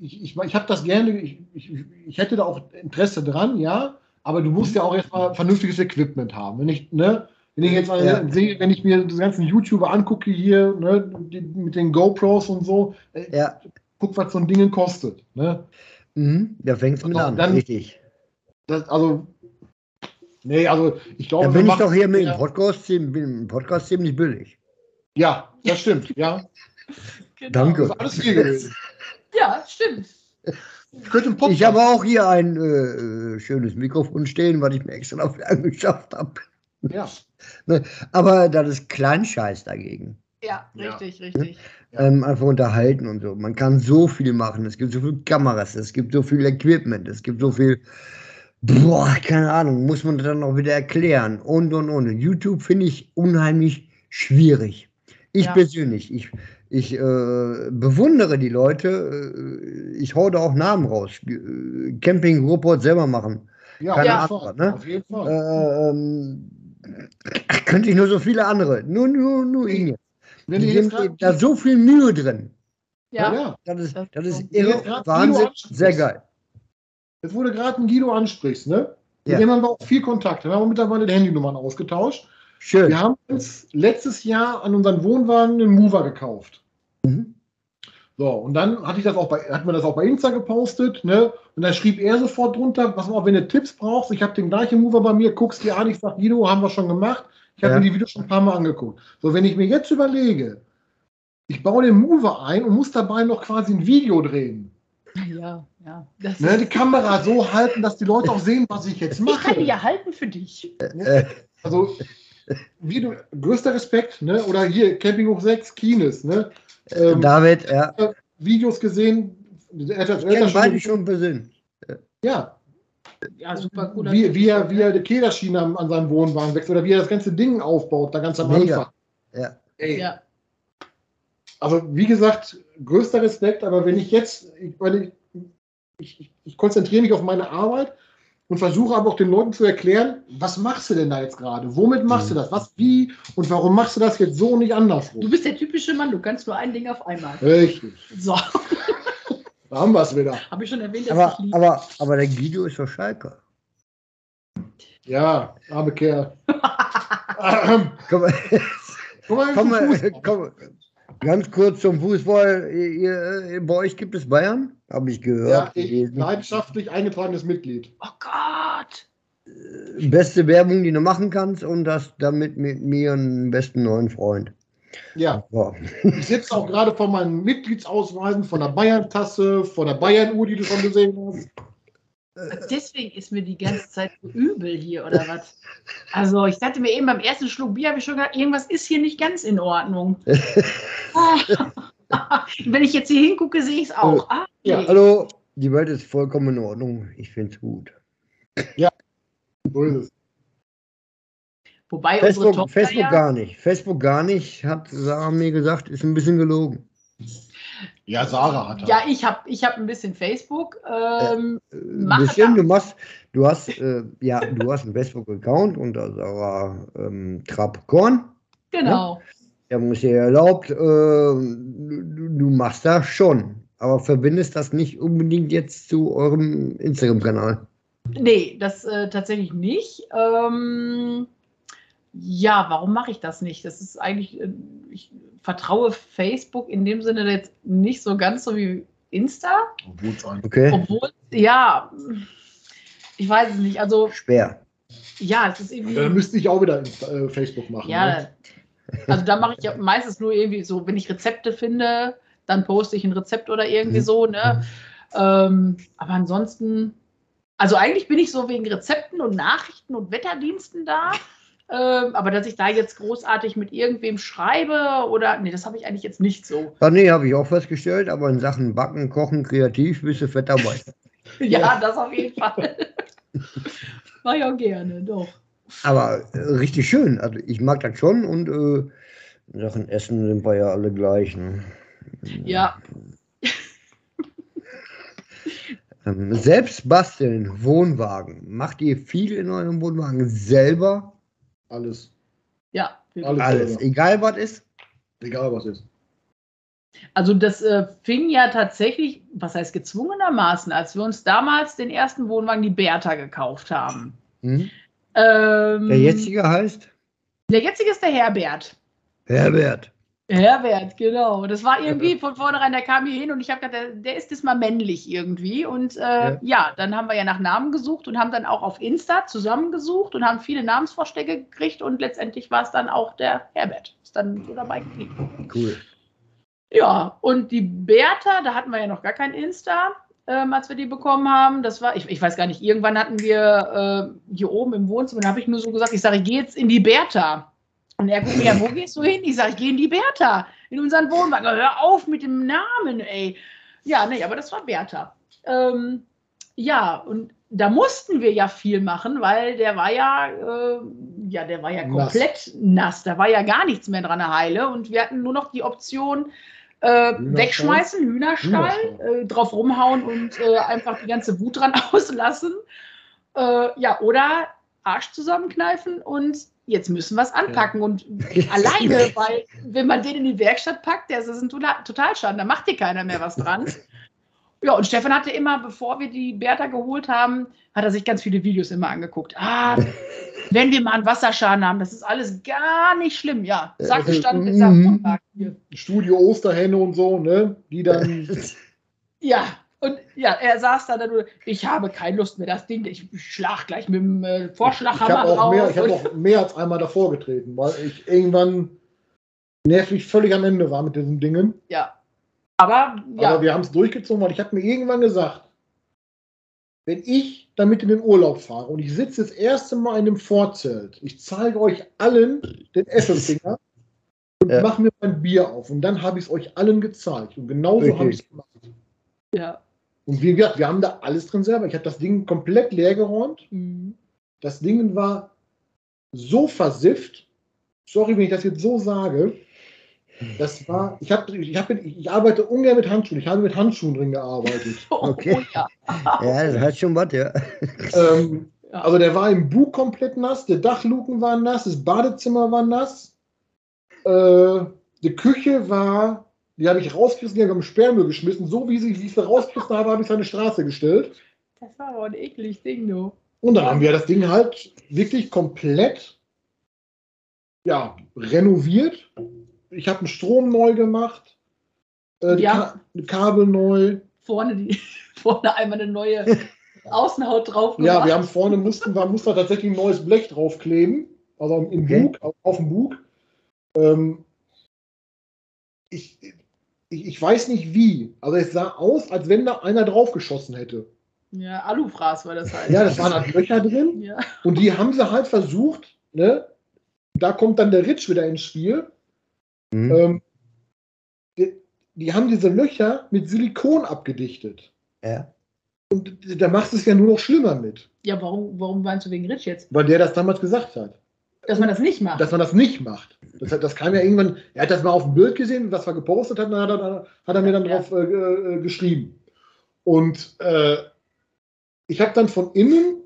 ich, ich, ich habe das gerne, ich, ich, ich hätte da auch Interesse dran, ja, aber du musst ja auch erstmal vernünftiges Equipment haben. Wenn ich, ne, wenn ich jetzt mal ja. sehe, wenn ich mir die ganzen YouTuber angucke hier, ne, die, mit den GoPros und so, äh, ja. guck, was so ein Ding kostet. Ne? Mhm, da fängst du mit an, dann, richtig. Das, also, nee, also ich glaube. Da bin ich doch hier mit dem Podcast, im Podcast ziemlich billig. Ja, das stimmt, ja. Genau. Danke. Das ist alles viel gewesen. Ja, stimmt. Ich, ich habe auch hier ein äh, schönes Mikrofon stehen, was ich mir extra dafür (laughs) angeschafft habe. Ja. Ne, aber das ist Kleinscheiß dagegen. Ja, richtig, ja. richtig. Ähm, einfach unterhalten und so. Man kann so viel machen. Es gibt so viele Kameras, es gibt so viel Equipment, es gibt so viel. Boah, keine Ahnung, muss man dann auch wieder erklären und und und. YouTube finde ich unheimlich schwierig. Ich Ja. persönlich, ich, ich äh, bewundere die Leute, äh, ich hau da auch Namen raus. Äh, Camping Ruhrport selber machen. Ja, Keine auf jeden Antwort, Fall. ne? Auf jeden Fall. Äh, ähm, ach, könnte ich nur so viele andere. Nur, nur, nur ihn jetzt. Wenn Die grad- da so viel Mühe drin. Ja, ja. Das ist, Das ist irre. Wahnsinn. Sehr geil. Jetzt wurde gerade ein Guido ansprichst, ne? Mit Ja. dem haben wir auch viel Kontakt. Wir haben mittlerweile die Handynummern ausgetauscht. Schön. Wir haben uns letztes Jahr an unseren Wohnwagen einen Mover gekauft. Mhm. So, und dann hatte ich das auch bei, hatten wir das auch bei Insta gepostet, ne? Und da schrieb er sofort drunter, pass mal auf, wenn du Tipps brauchst, ich habe den gleichen Mover bei mir, guckst dir an, ich sag, Guido, haben wir schon gemacht. Ich habe Ja. mir die Videos schon ein paar Mal angeguckt. So, wenn ich mir jetzt überlege, ich baue den Mover ein und muss dabei noch quasi ein Video drehen. ja, ja. Das Ne, die Kamera so halten, dass die Leute auch sehen, was ich jetzt ich kann die mache. ja halten für dich. Äh, Also, wie du, größter Respekt, ne? Oder hier, Camping hoch 6, Kines, ne? Ähm, David, ja. Videos gesehen, er hat das beide schon, persönlich. ja, Ja, super cooler wie, wie, er, wie er die Kederschiene an, an seinem Wohnwagen wechselt oder wie er das ganze Ding aufbaut, da ganz am Mega. Anfang. Ja. Ey, Ja, Also, wie gesagt, größter Respekt, aber wenn ich jetzt, ich, weil ich, ich, ich konzentriere mich auf meine Arbeit und versuche aber auch den Leuten zu erklären, was machst du denn da jetzt gerade? Womit machst du das? Was, wie und warum machst du das jetzt so und nicht du andersrum? bist der typische Mann, du kannst nur ein Ding auf einmal. Richtig, So, (laughs) da haben wir es wieder. habe ich schon erwähnt, dass Aber, ich liebe. aber, aber der Guido ist doch Schalker. Ja, arme Kerl. Komm, (laughs) (laughs) Komm mal, komm, mal, komm, ganz kurz zum Fußball. Ihr, ihr, bei euch gibt es Bayern? Habe ich Ja, gehört. ich, gelesen. leidenschaftlich eingetragenes Mitglied. Oh Gott. Beste Werbung, die du machen kannst und das damit mit mir einen besten neuen Freund. Ja, So. ich sitze auch gerade vor meinen Mitgliedsausweisen, von der Bayern-Tasse, von der Bayern-Uhr, die du schon gesehen hast. Deswegen ist mir die ganze Zeit so übel hier, oder was? Also, ich dachte mir eben beim ersten Schluck Bier, habe ich schon gedacht, irgendwas ist hier nicht ganz in Ordnung. Ah. (laughs) (laughs) Wenn ich jetzt hier hingucke, sehe ich es auch. Ah, Ja, okay. Hallo, die Welt ist vollkommen in Ordnung. Ich finde es gut. So ist es. Wobei unsere Facebook, Tochter Facebook ja, gar nicht. Facebook gar nicht, hat Sarah mir gesagt, ist ein bisschen gelogen. Ja, Sarah hat er. ja, ich habe ich hab ein bisschen Facebook. Ähm, Äh, Ein bisschen, das. du machst, du hast, äh, ja, du hast einen Facebook-Account unter Sarah ähm, Trapp-Korn. genau. Der muss dir erlaubt, äh, du, du machst das schon, aber verbindest das nicht unbedingt jetzt zu eurem Instagram-Kanal. Nee, das äh, tatsächlich nicht. Ähm, ja, warum mache ich das nicht? Das ist eigentlich, äh, ich vertraue Facebook in dem Sinne jetzt nicht so ganz so wie Insta. Obwohl es ein- Okay? Obwohl, ja, ich weiß es nicht. Also, Schwer. ja, es ist irgendwie. Dann müsste ich auch wieder äh, Facebook machen. Ne? Ja, also da mache ich ja meistens nur irgendwie so, wenn ich Rezepte finde, dann poste ich ein Rezept oder irgendwie Mhm. so, ne? Ähm, aber ansonsten, also eigentlich bin ich so wegen Rezepten und Nachrichten und Wetterdiensten da. Ähm, aber dass ich da jetzt großartig mit irgendwem schreibe oder, nee, das habe ich eigentlich jetzt nicht so. Ah, nee, habe ich auch festgestellt, aber in Sachen Backen, Kochen, Kreativ bist du fett dabei. Ja, (laughs) Ja. das auf jeden Fall. (laughs) Mach ich auch gerne, doch. Aber äh, richtig schön. Also ich mag das schon und äh, in Sachen Essen sind wir ja alle gleich. Ne? Ja, (laughs) Ähm, selbst basteln, Wohnwagen. Macht ihr viel in eurem Wohnwagen selber? Alles. ja. Alles. Alles, egal was ist. Egal was ist. Also das äh, fing ja tatsächlich, was heißt gezwungenermaßen, als wir uns damals den ersten Wohnwagen, die Bertha, gekauft haben. Hm? Ähm, Der jetzige heißt Der jetzige ist der Herbert. Herbert. Herbert, genau. Das war irgendwie von vornherein, der kam hier hin und ich habe gedacht, der, der ist diesmal männlich irgendwie. Und äh, ja. Ja. dann haben wir ja nach Namen gesucht und haben dann auch auf Insta zusammengesucht und haben viele Namensvorschläge gekriegt und letztendlich war es dann auch der Herbert. Ist dann so dabei geblieben. Cool. Ja, und die Bertha, da hatten wir ja noch gar kein Insta, ähm, als wir die bekommen haben. Das war, ich, ich weiß gar nicht, irgendwann hatten wir äh, hier oben im Wohnzimmer, da habe ich nur so gesagt, ich sage, ich gehe jetzt in die Bertha. Und er guckt mir, ja, wo gehst du hin? Ich sage, ich gehe in die Bertha, in unseren Wohnwagen. Hör auf mit dem Namen, ey. Ja, nee, aber das war Bertha. Ähm, ja, und da mussten wir ja viel machen, weil der war ja, äh, ja, der war ja komplett nass. nass. Da war ja gar nichts mehr dran heile und wir hatten nur noch die Option, äh, wegschmeißen, Hühnerstall, Hühnerstall. Äh, drauf rumhauen und äh, einfach die ganze Wut dran (laughs) auslassen. Äh, ja, oder Arsch zusammenkneifen und jetzt müssen wir es anpacken. Ja. Und (laughs) alleine, weil wenn man den in die Werkstatt packt, der ist ein Totalschaden, da macht dir keiner mehr was dran. (laughs) Ja, und Stefan hatte immer, bevor wir die Bertha geholt haben, hat er sich ganz viele Videos immer angeguckt. Ah, (laughs) wenn wir mal einen Wasserschaden haben, das ist alles gar nicht schlimm. Ja, Sachbestand ist am Studio Osterhenne und so, ne? Die dann. ja, und ja, er saß da nur, ich habe keine Lust mehr, das Ding, ich schlag gleich mit dem äh, Vorschlaghammer ich drauf. Mehr, ich habe auch mehr als einmal davor getreten, weil ich irgendwann nervlich völlig am Ende war mit diesen Dingen. Ja. Aber, ja. Aber wir haben es durchgezogen, weil ich habe mir irgendwann gesagt, wenn ich damit in den Urlaub fahre und ich sitze das erste Mal in dem Vorzelt, ich zeige euch allen den Esselfinger und ja. mache mir mein Bier auf und dann habe ich es euch allen gezeigt. Und genauso habe ich es gemacht. Ja. Und wie gesagt, wir haben da alles drin selber. Ich habe das Ding komplett leer geräumt. Mhm. Das Ding war so versifft. Sorry, wenn ich das jetzt so sage. Das war, ich, hab, ich, hab, ich arbeite ungern mit Handschuhen. Ich habe mit Handschuhen drin gearbeitet. (laughs) Okay. Oh, ja. ja, das hat schon was, ja. Ähm, also der war im Bug komplett nass, der Dachluken war nass, das Badezimmer war nass. Äh, die Küche war die habe ich rausgerissen, die habe ich im Sperrmüll geschmissen. So wie ich sie rausgerissen habe, habe ich es an die Straße gestellt. Das war aber ein eklig Ding, du. Und dann haben wir das Ding halt wirklich komplett ja, renoviert. Ich habe den Strom neu gemacht, äh, ja. Ka Kabel neu. Vorne, die, (laughs) vorne einmal eine neue (laughs) Außenhaut drauf gemacht. Ja, wir haben vorne mussten, wir mussten tatsächlich ein neues Blech draufkleben, also im okay. Bug, auf, auf dem Bug. Ähm, ich, ich, ich weiß nicht wie, aber es sah aus, als wenn da einer draufgeschossen hätte. Ja, Alufraß war das halt. Ja, das waren halt Löcher drin. Ja. Und die haben sie halt versucht, ne? Da kommt dann der Ritsch wieder ins Spiel. Mhm. Ähm, die, die, haben diese Löcher mit Silikon abgedichtet. Ja. Und da machst du es ja nur noch schlimmer mit. Ja, warum, warum meinst du wegen Ritsch jetzt? Weil der das damals gesagt hat. Dass man das nicht macht. Dass man das nicht macht. Das, das kam ja irgendwann, er hat das mal auf dem Bild gesehen, was wir gepostet hatten, hat er, hat er mir dann ja. drauf äh, äh, geschrieben. Und äh, ich habe dann von innen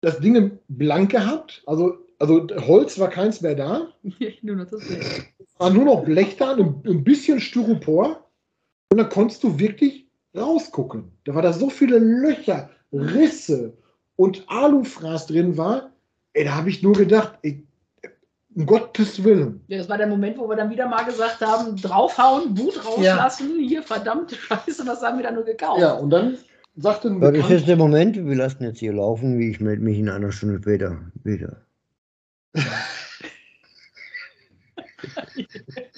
das Ding blank gehabt, also, also Holz war keins mehr da. nur noch das Blech. War nur noch Blech da, ein, ein bisschen Styropor. Und dann konntest du wirklich rausgucken. Da war da so viele Löcher, Risse und Alufraß drin war, Ey, da habe ich nur gedacht, ey, um Gottes Willen. Ja, das war der Moment, wo wir dann wieder mal gesagt haben, draufhauen, Wut rauslassen, ja. hier verdammte Scheiße, was haben wir da nur gekauft? Ja, und dann sagte ein Das ist jetzt der Moment, wir lassen jetzt hier laufen, wie ich melde mich in einer Stunde später wieder. (laughs)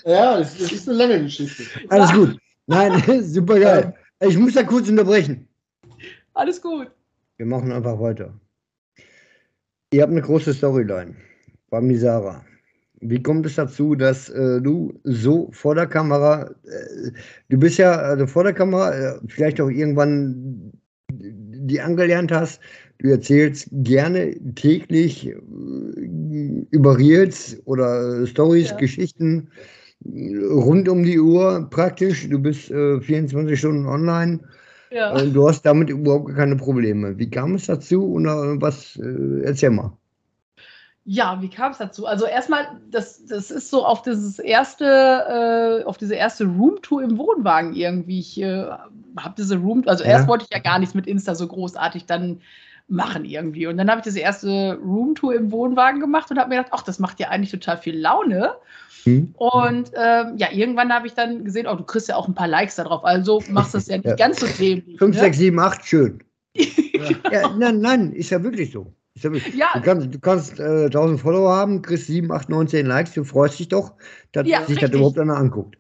ja, es, es, ist eine lange Geschichte. Alles gut. Nein, (laughs) super geil. Ich muss da kurz unterbrechen. Alles gut. Wir machen einfach weiter. Ihr habt eine große Storyline bei Misara. Wie kommt es dazu, dass äh, du so vor der Kamera, äh, du bist ja also vor der Kamera, äh, vielleicht auch irgendwann die angelernt hast, du erzählst gerne täglich äh, über Reels oder Stories, ja. Geschichten rund um die Uhr praktisch. Du bist 24 äh, Stunden online. Ja. Äh, du hast damit überhaupt keine Probleme. Wie kam es dazu und was, äh, erzähl mal. Ja, wie kam es dazu? Also erstmal, das, das ist so auf dieses erste, äh, auf diese erste Roomtour im Wohnwagen irgendwie. Ich äh, habe diese Room, also ja. erst wollte ich ja gar nichts mit Insta so großartig dann machen irgendwie. Und dann habe ich diese erste Roomtour im Wohnwagen gemacht und habe mir gedacht, ach, das macht ja eigentlich total viel Laune. Mhm. Und ähm, ja, irgendwann habe ich dann gesehen, oh, du kriegst ja auch ein paar Likes darauf, also machst das ja nicht (laughs) ja. ganz so dämlich. 5, 6, 7, 8, schön. (laughs) ja, nein, nein, ist ja wirklich so. Ja wirklich, ja. Du kannst, du kannst äh, 1000 Follower haben, kriegst 7, 8, 9, 10 Likes, du freust dich doch, dass sich das überhaupt einer anguckt.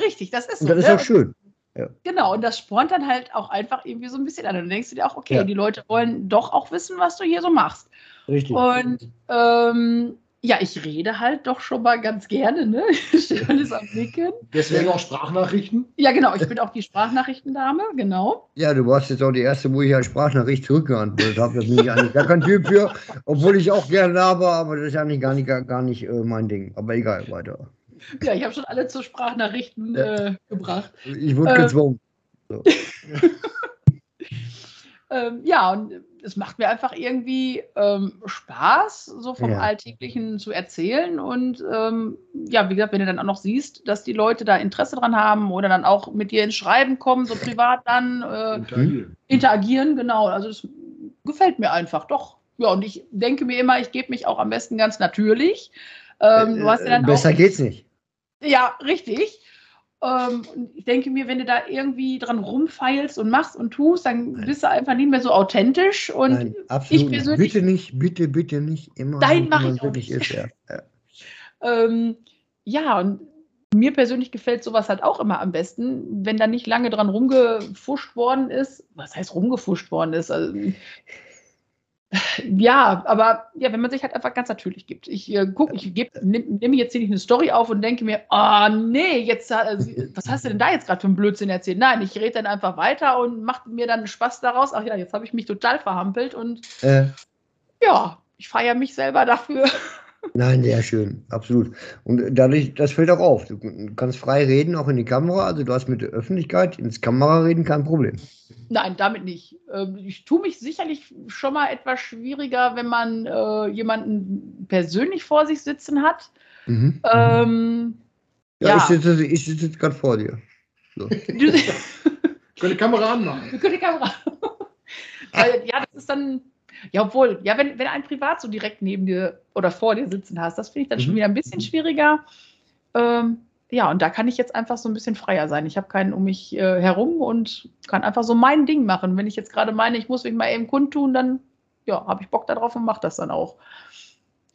Richtig, das ist so. Und das ne? ist auch schön. Ja. Genau, und das spornt dann halt auch einfach irgendwie so ein bisschen an. Und dann denkst du dir auch, okay, ja. die Leute wollen doch auch wissen, was du hier so machst. Richtig. Und ähm, Ja, ich rede halt doch schon mal ganz gerne, ne? (laughs) Stefan ist am Nicken. Deswegen auch Sprachnachrichten? Ja, genau. Ich bin auch die Sprachnachrichtendame, genau. Ja, du warst jetzt auch die erste, wo ich eine Sprachnachricht zurückgeantwortet habe. Da bin ich eigentlich gar kein Typ für, obwohl ich auch gerne laber, aber das ist eigentlich gar nicht, gar, gar nicht äh, mein Ding. Aber egal, weiter. (laughs) Ja, ich habe schon alle zu Sprachnachrichten Ja. äh, gebracht. Ich wurde Ähm. gezwungen. So. (laughs) Ähm, ja, und es macht mir einfach irgendwie ähm, Spaß, so vom Ja. Alltäglichen zu erzählen. Und ähm, ja, wie gesagt, wenn du dann auch noch siehst, dass die Leute da Interesse dran haben oder dann auch mit dir ins Schreiben kommen, so privat dann äh, Interagieren. interagieren, genau. Also das gefällt mir einfach, doch. Ja, und ich denke mir immer, ich gebe mich auch am besten ganz natürlich. Ähm, du hast ja dann Äh, Besser auch, geht's nicht. Ja, richtig. Ähm, ich denke mir, wenn du da irgendwie dran rumfeilst und machst und tust, dann Nein. bist du einfach nicht mehr so authentisch. Und Nein, absolut. nicht. persönlich- bitte nicht, bitte, bitte nicht. Immer, Nein, wenn mach man ich auch nicht. Ist, ja. Ja. ähm, ja, und mir persönlich gefällt sowas halt auch immer am besten, wenn da nicht lange dran rumgefuscht worden ist. Was heißt rumgefuscht worden ist? Also, ja, aber ja, wenn man sich halt einfach ganz natürlich gibt. Ich äh, gucke, ich nehme nehm jetzt hier nicht eine Story auf und denke mir, oh nee, jetzt, äh, was hast du denn da jetzt gerade für einen Blödsinn erzählt? Nein, ich rede dann einfach weiter und mache mir dann Spaß daraus. Ach ja, jetzt habe ich mich total verhampelt und Äh, ja, ich feiere mich selber dafür. (laughs) Nein, sehr schön, absolut. Und dadurch, das fällt auch auf. Du kannst frei reden, auch in die Kamera. Also du hast mit der Öffentlichkeit ins Kamerareden kein Problem. Nein, damit nicht. Ähm, Ich tue mich sicherlich schon mal etwas schwieriger, wenn man äh, jemanden persönlich vor sich sitzen hat. Mhm. Ähm, ja, ja. ich sitze, ich sitze jetzt gerade vor dir. So. (laughs) du, Ich kann die Kamera anmachen. wir können die Kamera. (laughs) Weil, ja, das ist dann, ja, obwohl, ja, wenn, wenn ein Privat so direkt neben dir oder vor dir sitzen hast, das finde ich dann schon Mhm. wieder ein bisschen schwieriger. Ähm, ja, und da kann ich jetzt einfach so ein bisschen freier sein. Ich habe keinen um mich äh, herum und kann einfach so mein Ding machen. Wenn ich jetzt gerade meine, ich muss mich mal eben kundtun, dann ja, habe ich Bock darauf und mache das dann auch.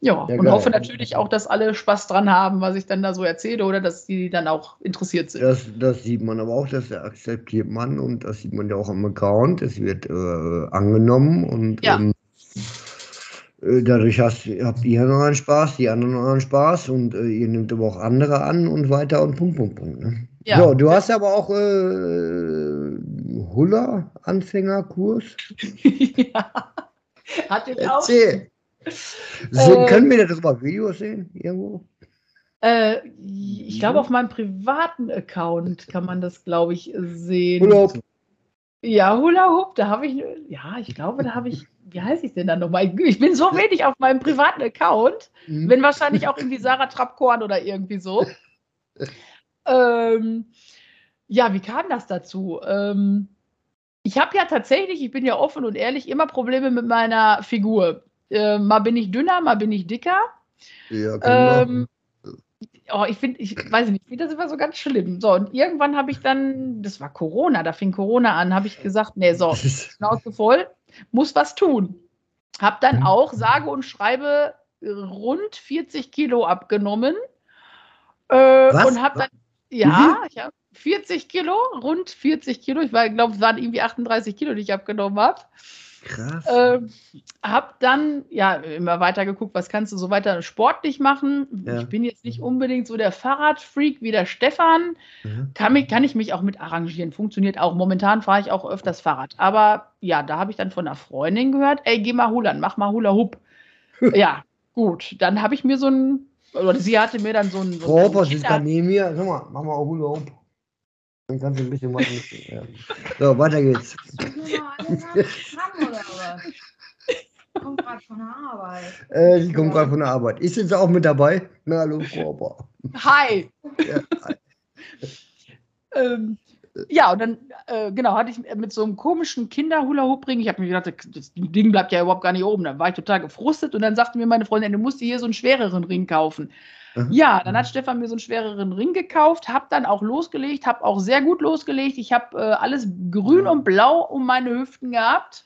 Ja, Ja, und geil. hoffe natürlich auch, dass alle Spaß dran haben, was ich dann da so erzähle oder dass die dann auch interessiert sind. Das, das sieht man aber auch, das akzeptiert man und das sieht man ja auch am Account. Es wird äh, angenommen und Ja. ähm, äh, dadurch hast, habt ihr noch einen Spaß, die anderen noch einen Spaß und äh, ihr nehmt aber auch andere an und weiter und Punkt, Punkt, Punkt. Ne? Ja. So, du hast aber auch äh, Huller-Anfängerkurs. (laughs) ja. Hatte ich auch. Erzähl. Se- Äh, können wir darüber Videos sehen? Irgendwo? Äh, ich glaube, auf meinem privaten Account kann man das, glaube ich, sehen. Urlaub. Ja, Hula Hoop, da habe ich, ja, ich glaube, da habe ich, wie heißt ich denn dann nochmal? Ich bin so wenig auf meinem privaten Account, Hm? bin wahrscheinlich auch irgendwie Sarah Trappkorn oder irgendwie so. (laughs) ähm, ja, wie kam das dazu? Ähm, ich habe ja tatsächlich, ich bin ja offen und ehrlich, immer Probleme mit meiner Figur. Äh, mal bin ich dünner, mal bin ich dicker. Ja, kann Ähm, oh, ich finde, ich weiß nicht, ich finde das immer so ganz schlimm. So, und irgendwann habe ich dann, das war Corona, da fing Corona an, habe ich gesagt, nee, so, (laughs) Schnauze voll, muss was tun. Hab dann Mhm. auch sage und schreibe äh, rund 40 Kilo abgenommen. Äh? Und habe dann, ja, ich habe 40 Kilo, rund 40 Kilo. Ich glaube, es waren irgendwie 38 Kilo, die ich abgenommen habe. Krass. Ähm, hab dann ja immer weiter geguckt, was kannst du so weiter sportlich machen. Ja. Ich bin jetzt nicht unbedingt so der Fahrradfreak wie der Stefan. Mhm. Kann, mich, kann ich mich auch mit arrangieren. Funktioniert auch. Momentan fahre ich auch öfters Fahrrad. Aber ja, da habe ich dann von einer Freundin gehört, ey, geh mal Hulan, mach mal Hula Hoop. (laughs) ja, gut. Dann habe ich mir so ein, oder sie hatte mir dann so ein, so ein Hoppers ist gerade neben mir. Sag mal, mach mal Hula Hoop. Dann kannst du ein bisschen was machen. Ja. So, weiter geht's. Kommt gerade von der Arbeit. Äh, sie kommt gerade von der Arbeit. Ist jetzt auch mit dabei? Na, hallo, Frau. Hi. Ja, ähm, ja, und dann, äh, genau, hatte ich mit so einem komischen Kinder-Hula-Hoop-Ring, ich habe mir gedacht, das Ding bleibt ja überhaupt gar nicht oben. Dann war ich total gefrustet und dann sagte mir meine Freundin, du musst dir hier so einen schwereren Ring kaufen. Mhm. Ja, dann hat Stefan mir so einen schwereren Ring gekauft, habe dann auch losgelegt, habe auch sehr gut losgelegt. Ich habe äh, alles grün und blau um meine Hüften gehabt,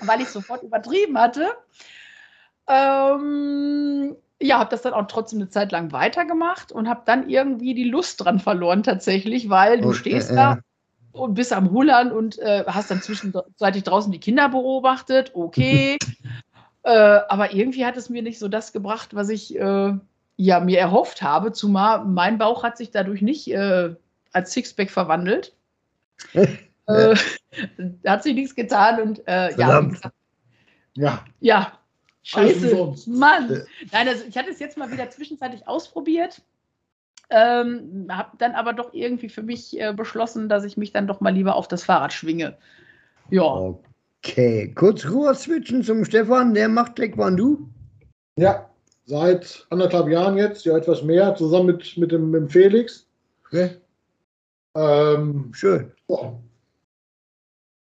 weil ich sofort übertrieben hatte. Ähm, ja, habe das dann auch trotzdem eine Zeit lang weitergemacht und habe dann irgendwie die Lust dran verloren tatsächlich, weil du Und, stehst äh, da und bist am Hullern und äh, hast dann zwischenzeitig draußen die Kinder beobachtet. Okay. (laughs) Äh, aber irgendwie hat es mir nicht so das gebracht, was ich äh, ja, mir erhofft habe, zumal mein Bauch hat sich dadurch nicht äh, als Sixpack verwandelt. (laughs) äh, (laughs) hat sich nichts getan und äh, ja, gesagt, Ja, ja, scheiße, umsonst. Mann. Nein, also ich hatte es jetzt mal wieder zwischenzeitlich ausprobiert, ähm, habe dann aber doch irgendwie für mich äh, beschlossen, dass ich mich dann doch mal lieber auf das Fahrrad schwinge. Ja, Okay, kurz rüber switchen zum Stefan, der macht Taekwondo. ja. Seit anderthalb Jahren jetzt, ja etwas mehr, zusammen mit, mit, dem, mit dem Felix. Okay. Ähm, Schön. boah,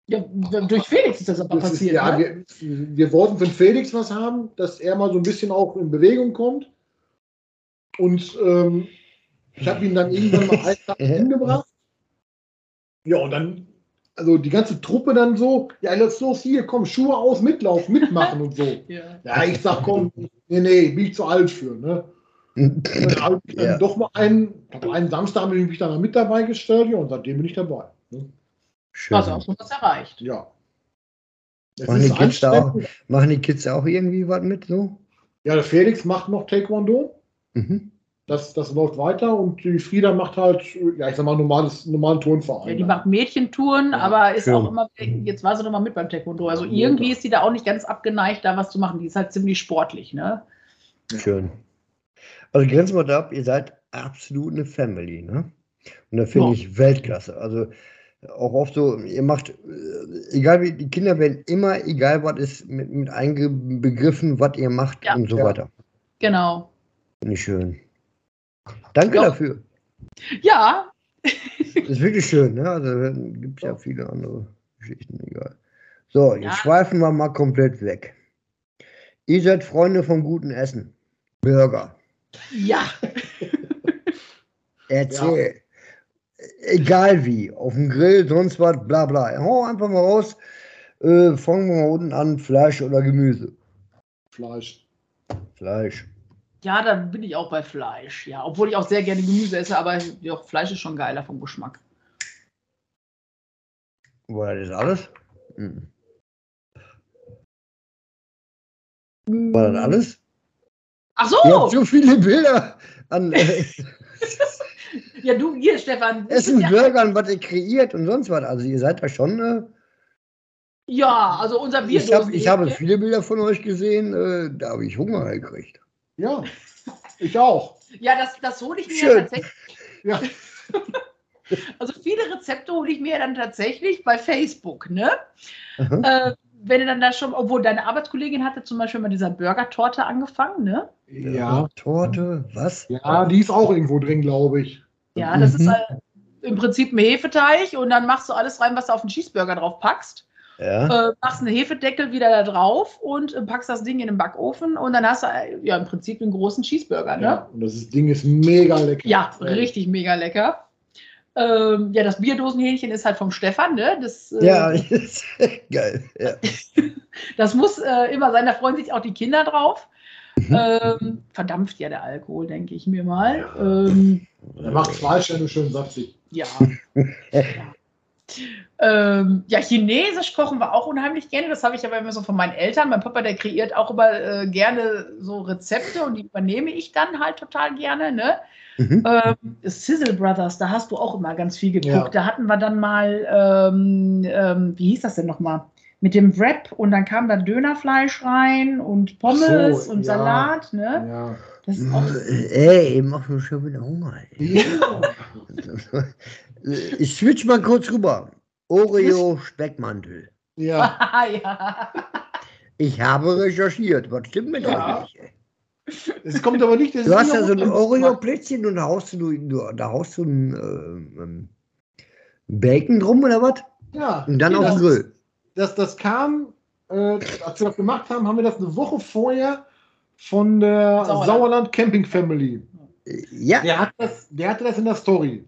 ja durch Felix ist das aber das ist, passiert. ja, ne? wir, wir wollten von Felix was haben, dass er mal so ein bisschen auch in Bewegung kommt. Und ähm, ich habe ihn dann irgendwann mal (laughs) einen Tag hingebracht. Ja, und dann, also die ganze Truppe dann so, ja, lass los hier, komm, Schuhe aus, mitlaufen, mitmachen und so. (laughs) Ja. Ja, ich sag, komm, nee, nee, bin ich zu alt für, ne? Dann (laughs) habe ich dann Ja. doch mal einen, einen Samstag habe ich mich dann mit dabei gestellt, ja, und seitdem bin ich dabei. Ne? Schön. Also auch schon was erreicht. Ja. Es Machen die, Kids da auch, machen die Kids auch irgendwie was mit so? Ja, der Felix macht noch Taekwondo. Mhm. Das, das läuft weiter und die Frieda macht halt, ja, ich sag mal, normales, normalen Turnverein. Ja, die macht Mädchentouren, Ja, aber ist schön. auch immer, jetzt war sie noch mal mit beim Taekwondo. Also irgendwie ist sie da auch nicht ganz abgeneigt, da was zu machen. Die ist halt ziemlich sportlich, ne? Schön. Also grenzen wir da ab, ihr seid absolut eine Family, ne? Und da finde Ja. ich Weltklasse. Also auch oft so, ihr macht, äh, egal wie, die Kinder werden immer, egal was ist, mit, mit einbegriffen, was ihr macht Ja. und so Ja. weiter. Genau. Finde ich schön. Danke Ja. dafür. Ja, ist wirklich schön, ne? Also gibt es ja viele andere Geschichten, egal. So, jetzt Ja. schweifen wir mal komplett weg. Ihr seid Freunde vom guten Essen. Burger. ja. (laughs) Erzähl. Egal wie, auf dem Grill, sonst was, bla bla. Hau einfach mal raus. Äh, fangen wir mal unten an, Fleisch oder Gemüse. Fleisch. Fleisch. Ja, da bin ich auch bei Fleisch. Ja, obwohl ich auch sehr gerne Gemüse esse, aber ja, Fleisch ist schon geiler vom Geschmack. War das alles? Hm. Mm. War das alles? Ach Ihr habt so! so viele Bilder an äh, (laughs) Ja, du hier, Stefan. Essen, ja, Burgern, was ihr kreiert und sonst was. Also ihr seid da schon. Äh, ja, also unser Bier. ich, hab, ich habe viele Bilder von euch gesehen, äh, da habe ich Hunger gekriegt. Ja, ich auch. Ja, das, das hole ich mir Schön. tatsächlich. Ja. (laughs) Also viele Rezepte hole ich mir dann tatsächlich bei Facebook, ne? Äh, wenn du dann da schon, obwohl deine Arbeitskollegin hatte zum Beispiel mal dieser Burger-Torte angefangen, ne? Ja. Torte, was? Ja, die ist auch irgendwo drin, glaube ich. Ja, das ist Mhm. halt im Prinzip ein Hefeteig und dann machst du alles rein, was du auf den Cheeseburger drauf packst. Ja. Äh, machst einen Hefedeckel wieder da drauf und äh, packst das Ding in den Backofen und dann hast du äh, ja im Prinzip einen großen Cheeseburger, ne? Ja. Und das ist, Ding ist mega lecker. Ja, richtig mega lecker. Ähm, ja, das Bierdosenhähnchen ist halt vom Stefan, ne? Das, äh, Ja, (laughs) geil. Ja. (laughs) das muss äh, immer sein, da freuen sich auch die Kinder drauf. Mhm. Ähm, verdampft ja der Alkohol, denke ich mir mal. Ähm, Er macht Fleisch ja nur schön saftig. ja. (laughs) ja. Ähm, ja, Chinesisch kochen wir auch unheimlich gerne. Das habe ich aber immer so von meinen Eltern. Mein Papa, der kreiert auch immer äh, gerne so Rezepte und die übernehme ich dann halt total gerne. Ne? Mhm. Ähm, Sizzle Brothers, da hast du auch immer ganz viel geguckt. Ja. Da hatten wir dann mal, ähm, ähm, wie hieß das denn nochmal? Mit dem Wrap und dann kam da Dönerfleisch rein und Pommes so, und ja. Salat. Ne? Ja. Das ist auch, Ey, ich mach mir schon wieder Hunger. (laughs) Ey. Ich switch mal kurz rüber. Oreo Speckmantel. Ja. (laughs) ja. Ich habe recherchiert. Was stimmt mit Ja. euch nicht? Es kommt aber nicht. das Du hast ja so ein. Oreo-Plätzchen und da haust du, du, da haust du ein äh, ähm, Bacon drum oder was? Ja. Und dann Ja, auf den Grill. Das, das kam, äh, als wir das gemacht haben, haben wir das eine Woche vorher von der Sauerland. Sauerland, Camping Family. Ja, Der, hat das, der hatte das in der Story.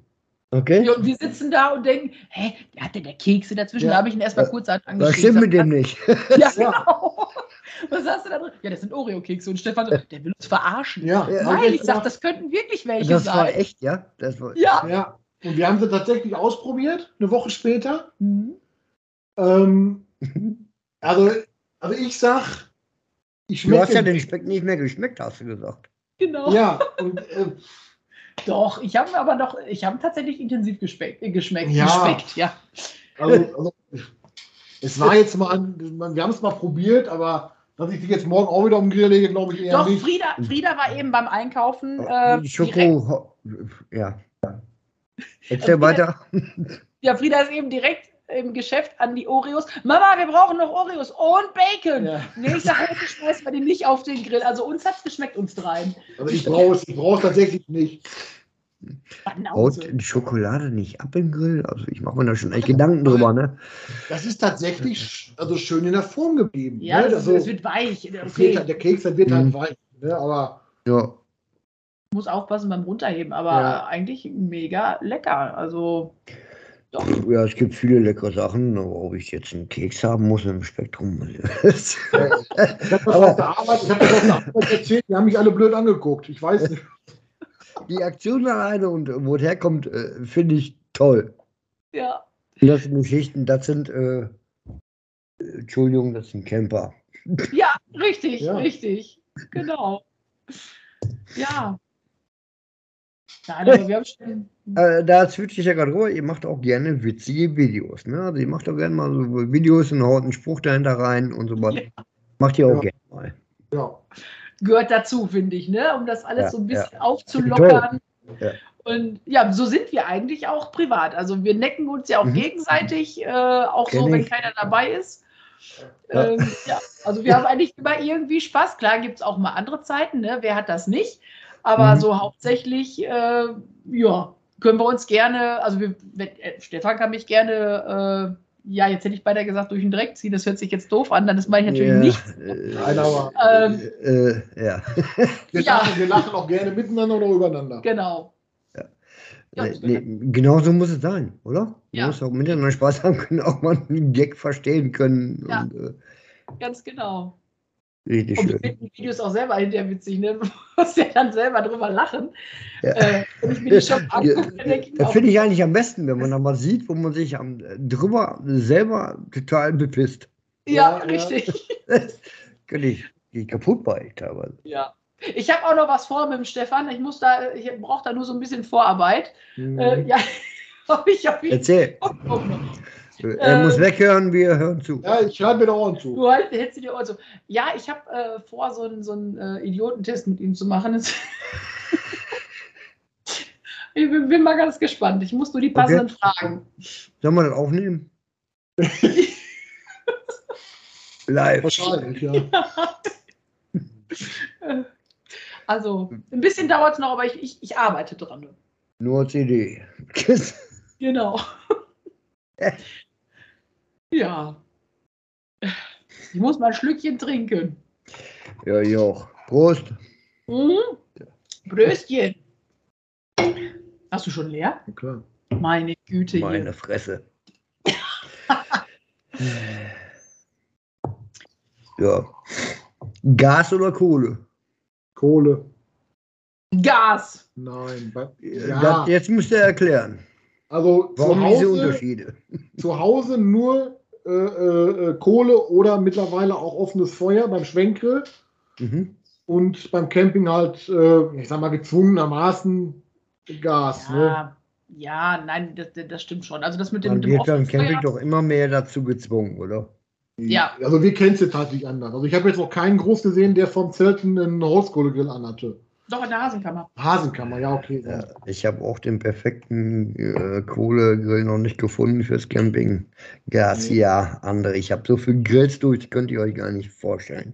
Okay. Und wir sitzen da und denken, hä, der hatte der Kekse dazwischen. Ja. Da habe ich ihn erstmal Ja. kurz an- Was stimmt mit dem nicht? (laughs) (laughs) Ja, genau. Was hast du da drin? Ja, das sind Oreo-Kekse. Und Stefan so, der will uns verarschen. Ja. Ja. Nein, ich jetzt sag, gedacht, das könnten wirklich welche Das sein. war echt, ja? Das war, Ja. Ja. Und wir haben sie tatsächlich ausprobiert, eine Woche später. Mhm. Ähm, (laughs) also, also ich sag, Ich Du hast ja schmecke. den Speck nicht mehr geschmeckt, hast du gesagt. Genau. Ja, und äh, Doch, ich habe aber noch, ich habe tatsächlich intensiv gespeckt, äh, geschmeckt, Ja. gespeckt, ja. also, also, es war jetzt mal, an, wir haben es mal probiert, aber dass ich die jetzt morgen auch wieder um Grill lege, glaube ich eher Doch, nicht. Frieda, Frieda war eben beim Einkaufen. Äh, Die direkt, Schoko. Ja. (laughs) Erzähl Okay. weiter. ja, Frieda ist eben direkt im Geschäft an die Oreos. Mama, wir brauchen noch Oreos und Bacon. Ja. Nee, ich sage, heute schmeißen wir die nicht auf den Grill. Also uns hat es geschmeckt, uns dreien. Also ich brauche es, ich brauche es tatsächlich nicht. Haut die Schokolade nicht ab im Grill? Also ich mache mir da schon echt Gedanken drüber, ne? Das ist tatsächlich also schön in der Form geblieben. Ja, ne? das, Also, es wird weich. Okay, halt, der Keks der wird halt Mhm. weich. Ne? Aber Ja. muss aufpassen beim Runterheben, aber Ja. eigentlich mega lecker. Also, Ja, es gibt viele leckere Sachen, aber ob ich jetzt einen Keks haben muss im Spektrum. ich habe (laughs) das, auf der Arbeit- ich hab das auf der Arbeit erzählt, die haben mich alle blöd angeguckt. Ich weiß nicht. die Aktion alleine und wo es herkommt, äh, finde ich toll. Ja. Das sind Geschichten, das sind, äh, Entschuldigung, das sind Camper. Ja, richtig, Ja. richtig. Genau. Ja. Nein, aber wir haben schon. Äh, da switche ich ja gerade rüber, ihr macht auch gerne witzige Videos. Ne? Also ihr macht auch gerne mal so Videos und haut einen Spruch dahinter rein und so was. Ja. Macht ihr auch Ja. gerne mal. Ja. Gehört dazu, finde ich, ne? Um das alles Ja, so ein bisschen aufzulockern. Und ja, so sind wir eigentlich auch privat. Also wir necken uns ja auch Mhm. gegenseitig, äh, auch so, Kenn wenn ich. keiner dabei ist. Ähm, ja, also wir haben eigentlich immer irgendwie Spaß. Klar gibt es auch mal andere Zeiten, ne? Wer hat das nicht? Aber Mhm. so hauptsächlich, äh, ja, können wir uns gerne, also wir, wenn, äh, Stefan kann mich gerne, äh, ja, jetzt hätte ich beinahe gesagt, durch den Dreck ziehen. Das hört sich jetzt doof an, das meine ich natürlich Ja, nicht. Äh, Nein, aber Ähm, äh, ja. (laughs) wir, Ja. lachen, wir lachen auch gerne miteinander oder übereinander. Genau. Ja. Nee, genau so muss es sein, oder? Man Ja. muss auch miteinander Spaß haben können, auch mal einen Gag verstehen können. Ja. Und, äh, Ganz genau. Richtig Und schön. finden die Videos auch selber hinterher witzig, ne? (laughs) Du musst ja dann selber drüber lachen. Ja. Äh, wenn (laughs) ich mir die schon angucke, denke ich Das finde ich eigentlich am besten, wenn man da mal sieht, wo man sich am, äh, drüber selber total bepisst. ja, Ja, ja. richtig. Könnte ich, ich kaputt bei teilweise. Ja. Ich habe auch noch was vor mit dem Stefan. Ich muss da, ich brauche da nur so ein bisschen Vorarbeit. Äh, ja, (laughs) hab ich, hab ich. Erzähl. Oh. Er Äh, muss weghören, wir hören zu. Ja, ich höre mir da Ohren zu. Du halt, hältst du dir auch so. Ja, ich habe äh, vor, so einen so einen, äh, Idiotentest mit ihm zu machen. (laughs) Ich bin, bin mal ganz gespannt. Ich muss nur die passenden Fragen. Sollen wir das aufnehmen? (laughs) Live. Wahrscheinlich, ja. (laughs) Also, ein bisschen dauert es noch, aber ich, ich, ich arbeite dran. Nur CD. Genau. Ja. Ich muss mal ein Schlückchen trinken. ja, ich auch. Prost. Mhm. Bröstchen. Hast du schon leer? Klar. Meine Güte. Meine Hier. Fresse. (laughs) ja. Gas oder Kohle? Kohle. Gas. Nein. Das, Ja, jetzt müsst ihr erklären. Also zu Warum diese Hause, Unterschiede? (laughs) zu Hause nur äh, äh, äh, Kohle oder mittlerweile auch offenes Feuer beim Schwenkgrill Mhm. und beim Camping halt, äh, ich sag mal, gezwungenermaßen Gas. Ne? Ja, ja nein, das, das stimmt schon. Also das mit dem, Man mit dem wird beim Camping Feuer- doch immer mehr dazu gezwungen, oder? Ja. Also wir kennen es jetzt halt nicht anders. Also ich habe jetzt noch keinen groß gesehen, der vom Zelten einen Holzkohlegrill anhatte. Doch in der Hasenkammer. Hasenkammer, ja, okay. Ja, ich habe auch den perfekten äh, Kohlegrill noch nicht gefunden fürs Camping. Gas, Nee. ja, andere. Ich habe so viel Grills durch, das könnt ihr euch gar nicht vorstellen.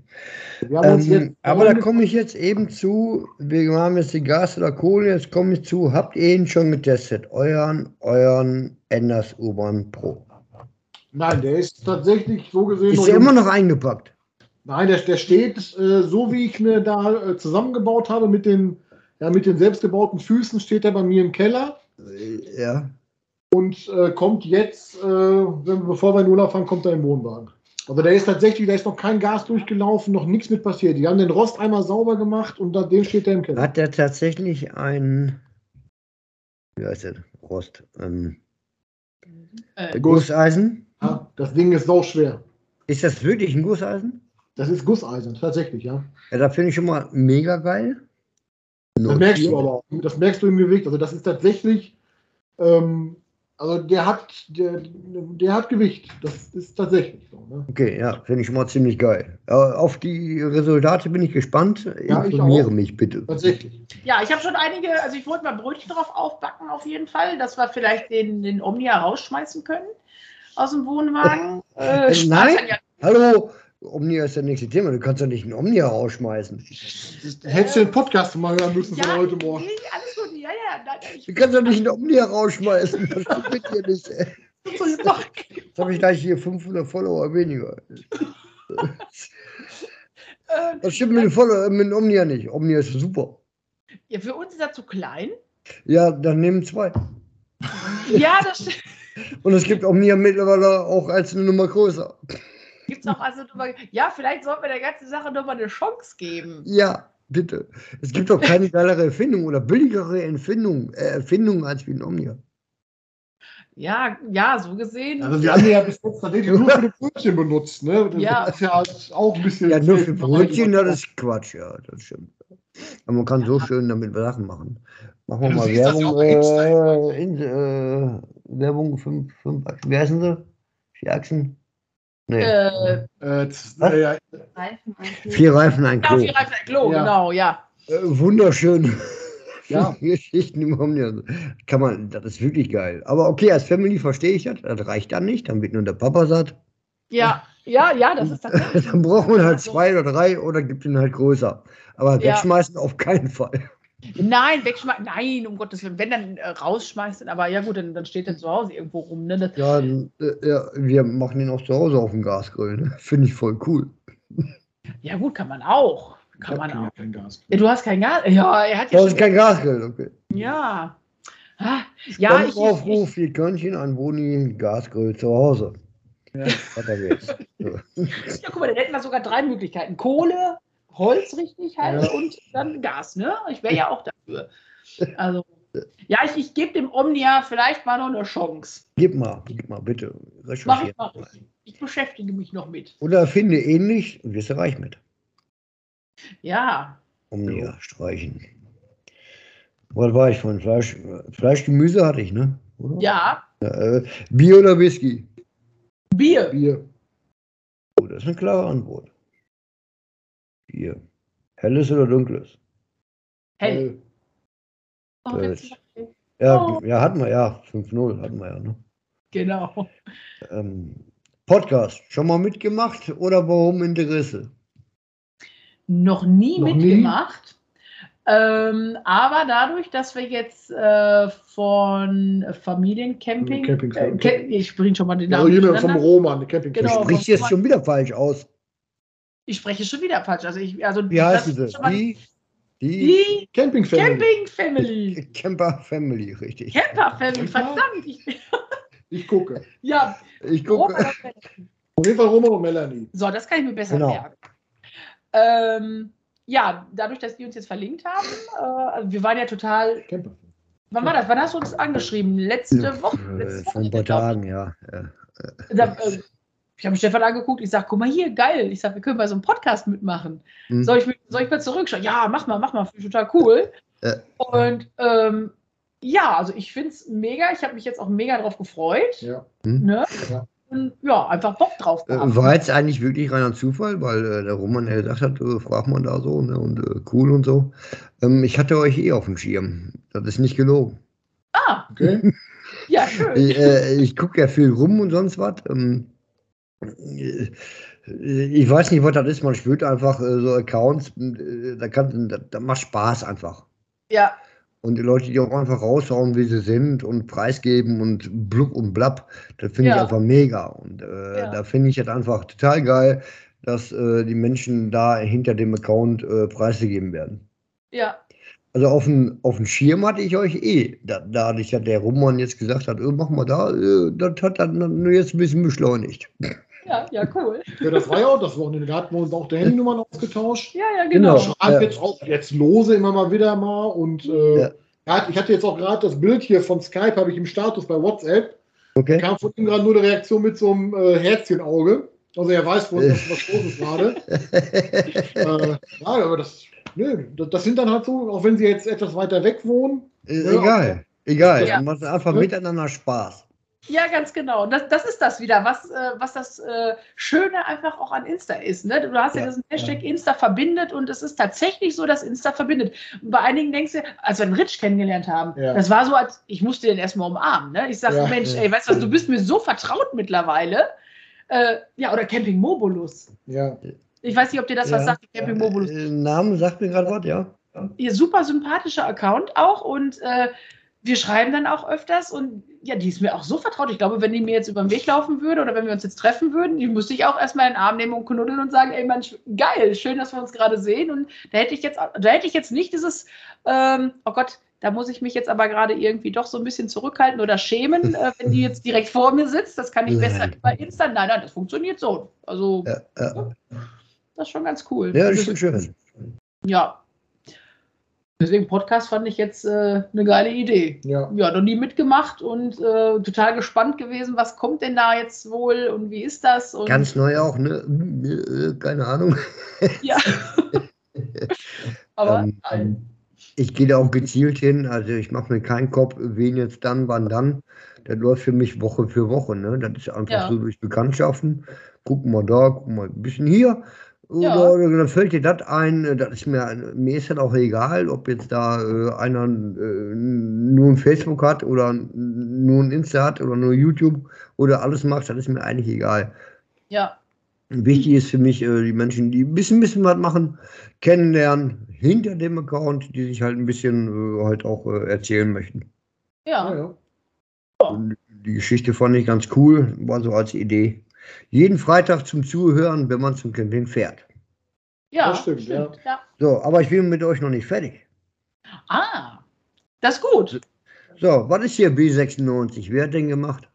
Wir haben uns Ähm, jetzt aber da komme ich jetzt eben zu, wir haben jetzt die Gas oder Kohle, jetzt komme ich zu, habt ihr ihn schon getestet? Euren, euren Enders U-Bahn Pro. Nein, der ist tatsächlich so gesehen. Ist jung. immer noch eingepackt? Nein, der, der steht äh, so, wie ich mir da äh, zusammengebaut habe, mit den, ja, mit den selbstgebauten Füßen, steht er bei mir im Keller Äh, Ja. und äh, kommt jetzt, äh, wenn, bevor wir in Urlaub fahren, kommt er im Wohnwagen. Also der ist tatsächlich, da ist noch kein Gas durchgelaufen, noch nichts mit passiert. Die haben den Rost einmal sauber gemacht und seitdem steht der im Keller. Hat der tatsächlich ein, wie heißt der, Rost, ähm, Äh, Guss. Gusseisen? Ja, das Ding ist sau schwer. Ist das wirklich ein Gusseisen? Das ist Gusseisen, tatsächlich, ja. Ja, da finde ich schon mal mega geil. Das merkst du aber auch. Das merkst du im Gewicht. Also das ist tatsächlich, ähm, also der hat, der, der hat Gewicht. Das ist tatsächlich so. Ne? Okay, ja, finde ich schon mal ziemlich geil. Äh, auf die Resultate bin ich gespannt. Ja, ich Informiere auch. mich bitte. Tatsächlich. Ja, ich habe schon einige, also ich wollte mal Brötchen drauf aufbacken auf jeden Fall, dass wir vielleicht den, den Omnia rausschmeißen können aus dem Wohnwagen. (laughs) Äh, nein. ja- Hallo, Omnia ist das nächste Thema. Du kannst doch nicht einen Omnia rausschmeißen. Hättest du den Podcast mal hören müssen von Ja, heute Morgen. nee, alles gut, ja, ja. Nein, ich, Du kannst doch nicht einen Omnia rausschmeißen. Das stimmt mit dir nicht. Jetzt habe ich gleich hier 500 Follower weniger. Das stimmt mit dem, Follower, mit Omnia nicht. Omnia ist super. ja, für uns ist er zu klein. Ja, dann nehmen zwei. Ja, das Und es gibt Omnia mittlerweile auch als eine Nummer größer. Gibt es auch. Also, drüber- ja, vielleicht sollten wir der ganzen Sache nochmal eine Chance geben. Ja, bitte. Es gibt doch keine geilere Erfindung oder billigere Erfindung, äh, Erfindung als wie ein Omnia. Ja, ja, so gesehen. Also wir haben ja bis jetzt tatsächlich nur für die Brötchen benutzt. Ne? Das Ja. ist ja auch ein bisschen. Ja, nur für Brötchen, das ist Quatsch, ja, das stimmt. Aber man kann so schön damit Sachen machen. Machen wir Ja, mal ja Werbung. Äh, in, äh, Werbung, fünf, fünf Achsen. Wie heißen sie? Vier Achsen? Nee. äh, Äh, äh, ja, Reifen. Vier Reifen, ein ja, Klo. vier Reifen, Klo, Ja. genau, ja. Äh, wunderschön. (laughs) Ja. (laughs) Geschichten. Kann man, das ist wirklich geil. Aber okay, als Family verstehe ich das. Das reicht dann nicht. Dann wird nur der Papa satt. Ja, ja, ja, das ist tatsächlich. (laughs) Dann braucht man halt zwei oder drei oder gibt ihn halt größer. Aber Ja. wegschmeißen auf keinen Fall. Nein, wegschmeißen. Nein, um Gottes Willen. Wenn dann äh, rausschmeißen, aber ja gut, dann, dann steht er zu Hause irgendwo rum. Ne? Das, Ja, äh, ja, wir machen den auch zu Hause auf dem Gasgrill. Ne? (laughs) Finde ich voll cool. ja, gut, kann man auch. Kann man kein- auch. kein. Ja, du hast kein Gas. Ja, er hat ja Das ist schon. kein Gasgrill, okay. Ja. Ah, Ja, ich, ich, ich, Aufruf, vier Körnchen an Boni, Gasgrill zu Hause. Ja. Weiter geht's. So. ja, guck mal, dann hätten wir sogar drei Möglichkeiten. Kohle, Holz richtig halt Ja. und dann Gas, ne? Ich wäre ja auch dafür. Also, ja, ich, ich gebe dem Omnia vielleicht mal noch eine Chance. Gib mal, gib mal, bitte. Mach ich, mach ich. Ich beschäftige mich noch mit. Oder finde ähnlich und wirst du reich mit. Ja. Omnia streichen. Was war ich von Fleisch? Fleisch, Gemüse hatte ich, ne? Oder? Ja. Ja, äh, Bier oder Whisky? Bier. Bier. Oh, das ist eine klare Antwort. Bier. Helles oder dunkles? Hell. Oh, Ja, Oh. ja hatten wir, ja. 5-0 hatten wir ja, ne? Genau. Ähm, Podcast, schon mal mitgemacht oder warum Interesse? Noch nie Noch nie? mitgemacht. Ähm, aber dadurch, dass wir jetzt äh, von Familiencamping, Camping- äh, ich bringe schon mal den Namen hier vom. Roman, der Camping Genau. Du sprichst jetzt schon wieder falsch aus. Ich spreche schon wieder falsch. Also ich, also Wie das heißen sie? Die, die die Camping Family. Camping Family. (laughs) Camper Family, richtig. Camper Family, verdammt. Ich, Ich gucke. (laughs) ja, Ich gucke. Auf jeden Fall Roman und Melanie. So, das kann ich mir besser Genau. merken. Ähm, ja, dadurch, dass die uns jetzt verlinkt haben, äh, wir waren ja total. Camper. Wann war das? Wann hast du uns angeschrieben? Letzte Woche? Äh, Letzte Vor ein Woche paar. Tagen, ja. ja. Da, äh, ich habe mich Stefan angeguckt, ich sage, guck mal hier, geil. Ich sage, wir können bei so einem Podcast mitmachen. Hm. Soll, ich, mit- soll ich mal zurückschauen? Ja, mach mal, mach mal, finde ich total cool. Ja. Und ähm, ja, also ich finde es mega. Ich habe mich jetzt auch mega drauf gefreut. Ja. Ne? Ja. Und ja, einfach Bock drauf Äh. War jetzt eigentlich wirklich reiner Zufall, weil äh, der Roman ja gesagt hat, äh, fragt man da so ne, und äh, cool und so. Ähm, ich hatte euch eh auf dem Schirm. Das ist nicht gelogen. Ah, Okay. (laughs) ja, schön. Ich, äh, ich gucke ja viel rum und sonst was. Ähm, äh, ich weiß nicht, was das ist. Man spürt einfach äh, so Accounts, äh, da, kann, da, da macht Spaß einfach. Ja, Und die Leute, die auch einfach raushauen, wie sie sind und preisgeben und blub und blab, das finde ich Ja. einfach mega. Und äh, Ja. da finde ich jetzt einfach total geil, dass äh, die Menschen da hinter dem Account äh, preisgegeben werden. ja, Also auf den, auf den Schirm hatte ich euch eh. Da, da ich ja der Roman jetzt gesagt hat, äh, mach mal da, äh, das hat dann nur jetzt ein bisschen beschleunigt. Ja, ja, cool. Ja, das war ja auch das Wochenende. Da hatten wir uns auch die Handynummern ausgetauscht. Ja, ja, genau. Genau. Schreibt Ja. jetzt auch jetzt lose immer mal wieder mal. Und äh, Ja. ich hatte jetzt auch gerade das Bild hier von Skype, habe ich im Status bei WhatsApp. Okay? kam von ihm gerade nur eine Reaktion mit so einem äh, Herzchenauge. Also er weiß, wo was, was los ist gerade. (laughs) äh, ja, aber das, nö, das, das sind dann halt so, auch wenn sie jetzt etwas weiter weg wohnen. Ist Ja. egal. Egal. Ja. Du machst einfach Ja. miteinander Spaß. Ja, ganz genau. Das, das ist das wieder, was, äh, was das äh, Schöne einfach auch an Insta ist. Ne? Du hast ja, Ja, diesen Hashtag Insta verbindet und es ist tatsächlich so, dass Insta verbindet. Und bei einigen denkst du, als wir den Rich kennengelernt haben, Ja. das war so, als ich musste den erstmal umarmen. Ne? Ich sage, Ja. Mensch, ey, weißt du was, du bist mir so vertraut mittlerweile. Äh, ja, oder Camping Mobolus. Ja. Ich weiß nicht, ob dir das was Ja. sagt, Camping Mobolus. Äh, Namen sagt mir gerade was, ja. ihr super sympathischer Account auch und äh, wir schreiben dann auch öfters und ja, die ist mir auch so vertraut. Ich glaube, wenn die mir jetzt über den Weg laufen würde oder wenn wir uns jetzt treffen würden, die müsste ich auch erstmal in den Arm nehmen und knuddeln und sagen, ey Mensch, geil, schön, dass wir uns gerade sehen. Und da hätte ich jetzt, da hätte ich jetzt nicht dieses, ähm, oh Gott, da muss ich mich jetzt aber gerade irgendwie doch so ein bisschen zurückhalten oder schämen, äh, wenn die jetzt direkt vor mir sitzt. Das kann ich Nein. besser über Insta. Nein, nein, das funktioniert so. Also, Ja, ja. das ist schon ganz cool. ja das ist schon schön. Ja. Deswegen Podcast fand ich jetzt äh, eine geile Idee. Ja. Ja, noch nie mitgemacht und äh, total gespannt gewesen, was kommt denn da jetzt wohl und wie ist das? Und, Ganz neu auch, ne? Äh, Keine Ahnung. ja. (laughs) Aber Ähm, nein. Ich gehe da auch gezielt hin. Also ich mache mir keinen Kopf, wen jetzt dann, wann dann. Das läuft für mich Woche für Woche. Ne? Das ist einfach Ja. so durch Bekanntschaften. Gucken wir da, gucken wir ein bisschen hier. Oder, Ja. oder dann fällt dir das ein. Das ist mir, mir ist das auch egal, ob jetzt da äh, einer äh, nur ein Facebook hat oder nur ein Insta hat oder nur YouTube oder alles macht. Das ist mir eigentlich egal. ja, Wichtig ist für mich, äh, die Menschen, die ein bisschen, bisschen was machen, kennenlernen hinter dem Account, die sich halt ein bisschen äh, halt auch äh, erzählen möchten. Ja, ja, ja. Die Geschichte fand ich ganz cool, war so als Idee. Jeden Freitag zum Zuhören, wenn man zum Camping fährt. ja, Das stimmt, ja. ja. So, aber ich bin mit euch noch nicht fertig. Ah, das ist gut. So, was ist hier B96? Wer hat den gemacht?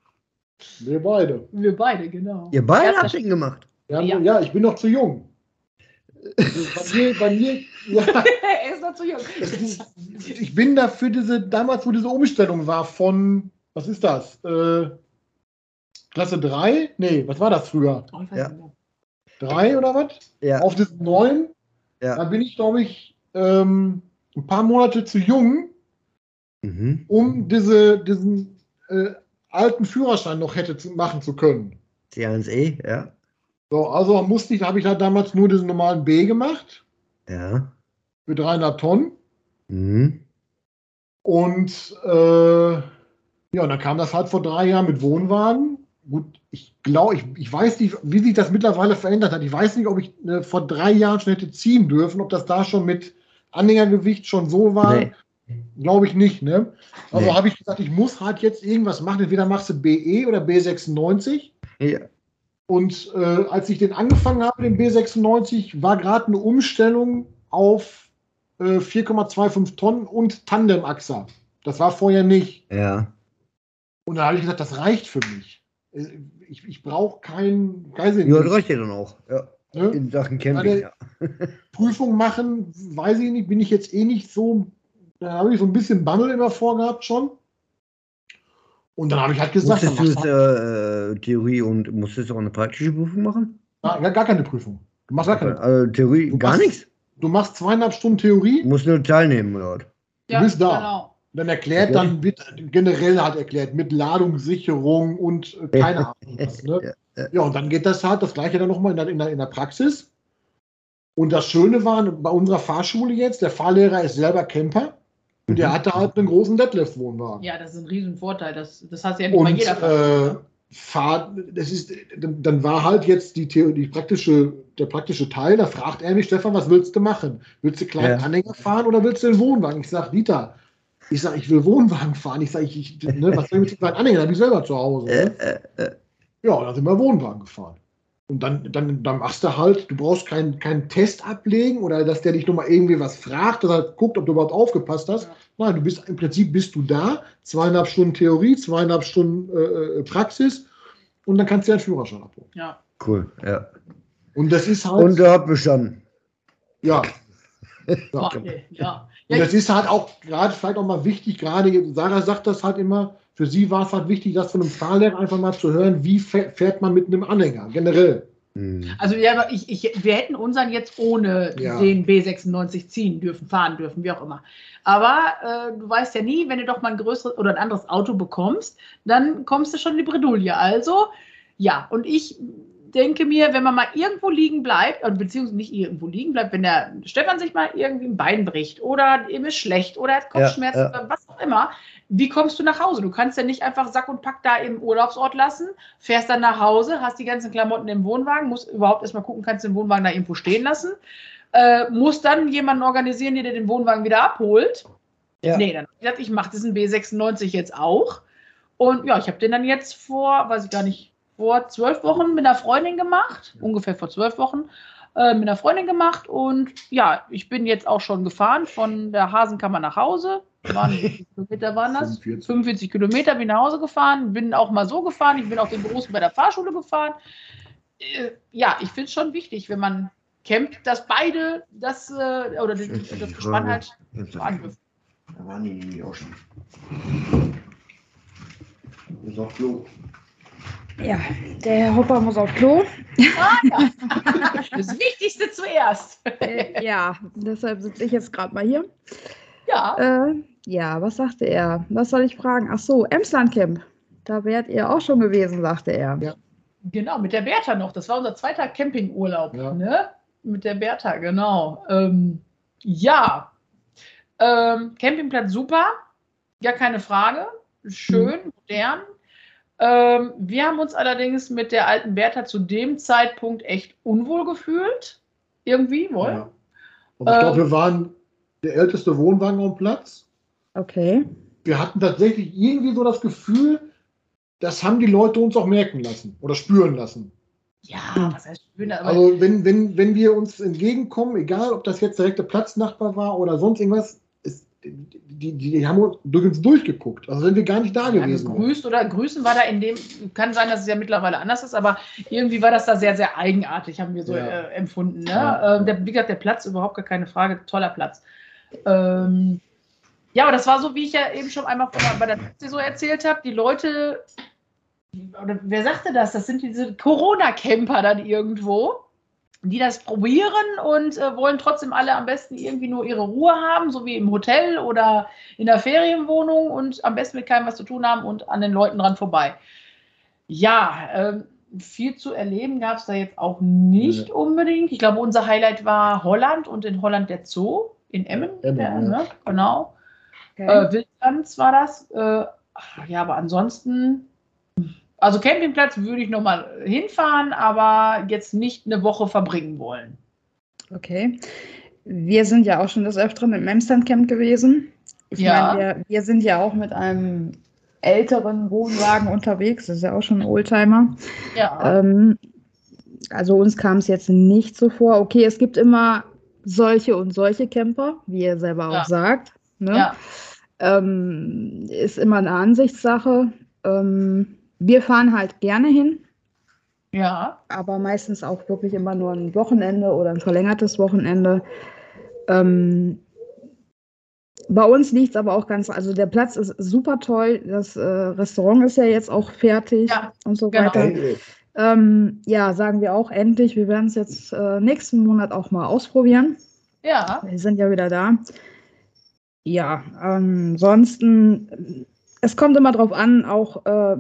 Wir beide. Wir beide, genau. Ihr beide habt den gemacht. Ja, Ja. ja. ich bin noch zu jung. Also bei mir, bei mir ja, (laughs) er ist noch zu jung. ich bin da für diese, damals, wo diese Umstellung war von, was ist das? Äh, Klasse 3? Nee, was war das früher? Oh, Ja. 3 oder was? Ja, Auf diesen neuen. Ja. Da bin ich, glaube ich, ähm, ein paar Monate zu jung, mhm. um diese, diesen äh, alten Führerschein noch hätte zu, machen zu können. C1E, ja. So, also musste ich, habe ich halt damals nur diesen normalen B gemacht Ja. für 300 Tonnen. Mhm. Und äh, ja, und dann kam das halt vor drei Jahren mit Wohnwagen. Gut, ich glaube, ich, ich weiß nicht, wie sich das mittlerweile verändert hat. Ich weiß nicht, ob ich äh, vor drei Jahren schon hätte ziehen dürfen, ob das da schon mit Anhängergewicht schon so war. Nee. Glaube ich nicht, ne? Also Nee. habe ich gesagt, ich muss halt jetzt irgendwas machen. Entweder machst du BE oder B96. Ja. Und äh, als ich den angefangen habe, den B96, war gerade eine Umstellung auf äh, 4,25 Tonnen und Tandemachser. Das war vorher nicht. ja. Und da habe ich gesagt, das reicht für mich. Äh, Ich, ich brauche kein, weiß ich Ja, das reicht ja dann auch. Ja. ne? In Sachen Camping, ja. (laughs) Prüfung machen, weiß ich nicht, bin ich jetzt eh nicht so, da habe ich so ein bisschen Bammel immer vorgehabt schon. Und dann habe ich halt gesagt, dann Musstest du machst jetzt, du äh, Theorie und musstest du auch eine praktische Prüfung machen? gar, gar keine Prüfung. Du machst, gar keine, Also Theorie Du gar machst- nichts? du machst zweieinhalb Stunden Theorie, Du musst nur teilnehmen, oder? was? Ja, bist da. Genau. Dann erklärt, Okay. dann wird generell halt erklärt, mit Ladungssicherung und äh, keine Ahnung was. Ne? Ja, und dann geht das halt das gleiche dann nochmal in der, in, der, in der Praxis. Und das Schöne war bei unserer Fahrschule jetzt, der Fahrlehrer ist selber Camper und der Mhm. hatte halt einen großen Deadlift-Wohnwagen. Ja, das ist ein Riesenvorteil. Das, das hat ja nicht mal und jeder. äh, Fahr, das ist, dann, war halt jetzt die, die praktische, der praktische Teil, da fragt er mich, Stefan, was willst du machen? Willst du kleinen Ja. Anhänger fahren oder willst du den Wohnwagen? Ich sage, Dieter, ich sage, ich will Wohnwagen fahren. Ich sage, ich, ich, ne, was soll ich mit Anhänger? Habe ich selber zu Hause. Ne? Ja, und dann sind wir Wohnwagen gefahren. Und dann, dann, dann machst du halt, du brauchst keinen keinen Test ablegen oder dass der dich nochmal irgendwie was fragt oder guckt, ob du überhaupt aufgepasst hast. Ja. Nein, du bist im Prinzip bist du da, zweieinhalb Stunden Theorie, zweieinhalb Stunden äh, Praxis und dann kannst du deinen Führerschein abholen. Ja. cool, ja. Und das ist halt, Und du habt bestanden. ja, Boah, (laughs) ja. ey, ja. Und ja das ist halt auch gerade vielleicht auch mal wichtig, gerade Sarah sagt das halt immer, für sie war es halt wichtig, das von einem Fahrlehrer einfach mal zu hören, wie fäh- fährt man mit einem Anhänger generell. Mhm. Also ja, ich, ich, wir hätten unseren jetzt ohne Ja. den B96 ziehen dürfen, fahren dürfen, wie auch immer. Aber äh, du weißt ja nie, wenn du doch mal ein größeres oder ein anderes Auto bekommst, dann kommst du schon in die Bredouille. Also ja, und ich denke mir, wenn man mal irgendwo liegen bleibt, beziehungsweise nicht irgendwo liegen bleibt, wenn der Stefan sich mal irgendwie ein Bein bricht oder ihm ist schlecht oder hat Kopfschmerzen Ja, ja. oder was auch immer, wie kommst du nach Hause? Du kannst ja nicht einfach Sack und Pack da im Urlaubsort lassen, fährst dann nach Hause, hast die ganzen Klamotten im Wohnwagen, musst überhaupt erstmal gucken, kannst du den Wohnwagen da irgendwo stehen lassen, äh, musst dann jemanden organisieren, der dir den Wohnwagen wieder abholt. Ja. Nee, dann hab ich gesagt, ich mache diesen B96 jetzt auch. Und ja, ich habe den dann jetzt vor, weiß ich gar nicht, vor zwölf Wochen mit einer Freundin gemacht, ungefähr vor zwölf Wochen, äh, mit einer Freundin gemacht. Und ja, ich bin jetzt auch schon gefahren von der Hasenkammer nach Hause. Waren, (laughs) Kilometer waren das? 45. 45 Kilometer bin nach Hause gefahren, bin auch mal so gefahren, ich bin auch den Großen bei der Fahrschule gefahren. Äh, ja, ich finde es schon wichtig, wenn man campt, dass beide das äh, oder das, das Gespann halt dürfen. Da waren die nämlich auch schon. Ist auch Klo. Ja, der Herr Hopper muss auf Klo. (laughs) Das Wichtigste zuerst. Äh, ja, deshalb sitze ich jetzt gerade mal hier. Ja, Äh, ja, was sagte er? Was soll ich fragen? Ach so, Emsland Camp. Da wärt ihr auch schon gewesen, sagte er. Ja. genau, mit der Bertha noch. Das war unser zweiter Campingurlaub. Ja. Ne? Mit der Bertha, genau. Ähm, ja, ähm, Campingplatz super, gar keine Frage. Schön, modern. Ähm, wir haben uns allerdings mit der alten Bertha zu dem Zeitpunkt echt unwohl gefühlt. Irgendwie, wohl. Ja. Aber ich glaube, wir waren der älteste Wohnwagen am Platz. Okay. Wir hatten tatsächlich irgendwie so das Gefühl, das haben die Leute uns auch merken lassen oder spüren lassen. Ja, was heißt schön, aber Also wenn, wenn, wenn wir uns entgegenkommen, egal ob das jetzt direkt der Platznachbar war oder sonst irgendwas, die, die, haben uns durch uns durchgeguckt. Also wenn wir gar nicht da gewesen gegrüßt oder grüßen war da in dem, kann sein, dass es ja mittlerweile anders ist, aber irgendwie war das da sehr, sehr eigenartig, haben wir so Ja. äh, empfunden. Ne? Ja. Ähm, der, wie gesagt, der Platz, überhaupt gar keine Frage, toller Platz. Ähm, ja, aber das war so, wie ich ja eben schon einmal von, der- bei der Taxi so erzählt habe, die Leute, oder wer sagte das? Das sind diese Corona-Camper dann irgendwo, die das probieren und äh, wollen trotzdem alle am besten irgendwie nur ihre Ruhe haben, so wie im Hotel oder in der Ferienwohnung und am besten mit keinem was zu tun haben und an den Leuten dran vorbei. Ja, ähm, viel zu erleben gab es da jetzt auch nicht Nee. unbedingt. Ich glaube, unser Highlight war Holland und in Holland der Zoo in Emmen. Emmen, der, ja. ne? Genau. okay. Äh, Wildlands war das. Äh, ach, ja, aber ansonsten, also Campingplatz würde ich nochmal hinfahren, aber jetzt nicht eine Woche verbringen wollen. Okay. Wir sind ja auch schon des Öfteren im Emsland Camp gewesen. Ich Ja. meine, wir, wir sind ja auch mit einem älteren Wohnwagen unterwegs. Das ist ja auch schon ein Oldtimer. Ja. Ähm, also uns kam es jetzt nicht so vor. Okay, es gibt immer solche und solche Camper, wie ihr selber Ja. auch sagt. Ne? ja. Ähm, ist immer eine Ansichtssache. Ähm, wir fahren halt gerne hin, Ja. aber meistens auch wirklich immer nur ein Wochenende oder ein verlängertes Wochenende. Ähm, bei uns liegt es aber auch ganz, also der Platz ist super toll. Das äh, Restaurant ist ja jetzt auch fertig Ja, und so genau. weiter. Ähm, ja, sagen wir auch endlich. Wir werden es jetzt äh, nächsten Monat auch mal ausprobieren. Ja. Wir sind ja wieder da. Ja, ansonsten, es kommt immer darauf an, auch äh,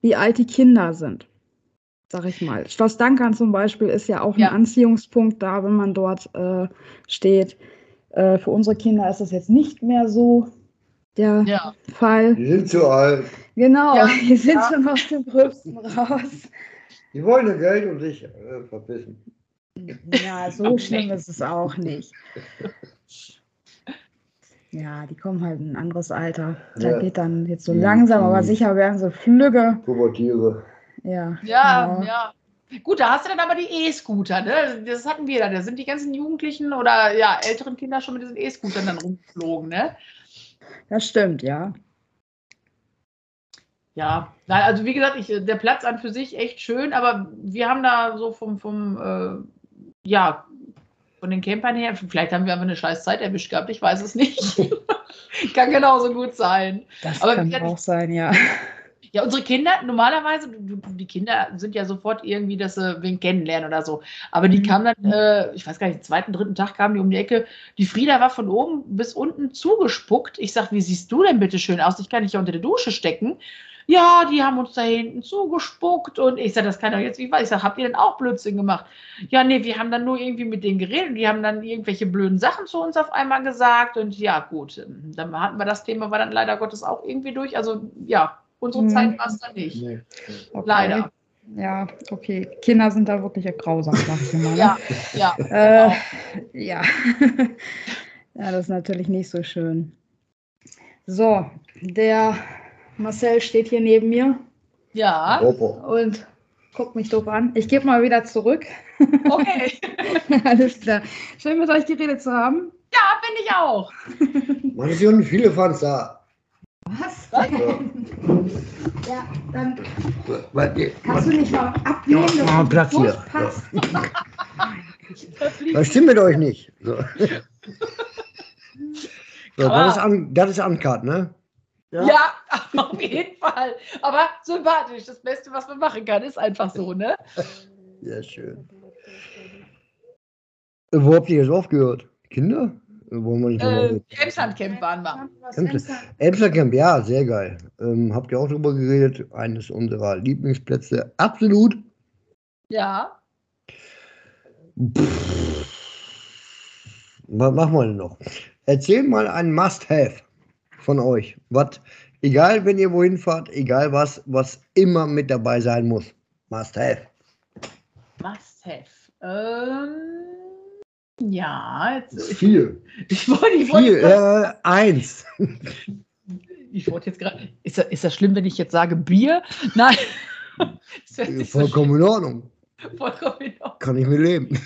wie alt die Kinder sind, sag ich mal. Schloss Dankern zum Beispiel ist ja auch Ja. ein Anziehungspunkt da, wenn man dort äh, steht. Äh, für unsere Kinder ist das jetzt nicht mehr so der Ja. Fall. Die sind zu alt. Genau, Ja, die sind ja. schon aus dem Gröbsten raus. Die wollen ihr Geld und sich äh, verpissen. Ja, so schlimm ist es auch nicht. Ja, die kommen halt in ein anderes Alter. Da Ja. geht dann jetzt so Mhm. langsam, aber Mhm. sicher werden sie flügge. Pubertiere. Ja, Ja, genau. ja. Gut, da hast du dann aber die E-Scooter, ne? Das hatten wir da. Da sind die ganzen Jugendlichen oder ja, älteren Kinder schon mit diesen E-Scootern dann rumgeflogen, ne? Das stimmt, ja. Ja, nein, also wie gesagt, ich, der Platz an für sich echt schön, aber wir haben da so vom, vom äh, ja, von den Campern her, vielleicht haben wir einfach eine scheiß Zeit erwischt gehabt, ich weiß es nicht. (laughs) Kann genauso gut sein. Das Aber kann auch sein, ja. (laughs) Ja, unsere Kinder, normalerweise, die Kinder sind ja sofort irgendwie, dass sie wen kennenlernen oder so. Aber die Mhm. kamen dann, äh, ich weiß gar nicht, den zweiten, dritten Tag kamen die um die Ecke. Die Frieda war von oben bis unten zugespuckt. Ich sag, wie siehst du denn bitte schön aus? Ich kann dich ja unter der Dusche stecken. Ja, die haben uns da hinten zugespuckt und ich sag, das kann doch jetzt nicht wahr. Ich sag, habt ihr denn auch Blödsinn gemacht? Ja, nee, wir haben dann nur irgendwie mit denen geredet und die haben dann irgendwelche blöden Sachen zu uns auf einmal gesagt und ja, gut, dann hatten wir das Thema, war dann leider Gottes auch irgendwie durch. Also ja, unsere Mhm. Zeit war es dann nicht. Nee. Okay. Leider. Ja, okay. Kinder sind da wirklich grausam, sag ich mal. Ne? Ja, ja. Äh, ja. (laughs) ja, das ist natürlich nicht so schön. So, der Marcel steht hier neben mir Ja, und guckt mich doof an. Ich gebe mal wieder zurück. okay. (laughs) Alles klar. Schön mit euch die Rede zu haben. Ja, finde ich auch. Man ist nicht viele Fans da. Was? Ja. Ja, dann kannst du nicht mal ablehnen, Ja, dass Platz hier. (laughs) liegt- Was stimmt mit euch nicht? So, so das, ist an, das ist Uncut, ne? Ja, (laughs) auf jeden Fall. Aber sympathisch. Das Beste, was man machen kann, ist einfach so, ne? (laughs) Sehr schön. Wo habt ihr jetzt aufgehört? Kinder? Wollen wir nicht Äh? Emslandcamp waren wir. Was Emsland- denkst du? Amsterdam, ja, sehr geil. Ähm, habt ihr auch drüber geredet? Eines unserer Lieblingsplätze. Absolut. Ja. Was machen wir denn noch? Erzähl mal ein Must-Have von euch. Was, egal wenn ihr wohin fahrt, egal was, was immer mit dabei sein muss. Must-Have. Must have. Ähm, ja, jetzt, Viel. (laughs) ich wollte, ich wollte, Vier, äh, eins. (laughs) ich wollte jetzt gerade. Ist, das- ist das schlimm, wenn ich jetzt sage Bier? Nein. (laughs) Sich so Vollkommen in Ordnung. vollkommen in Ordnung. Kann ich mir leben.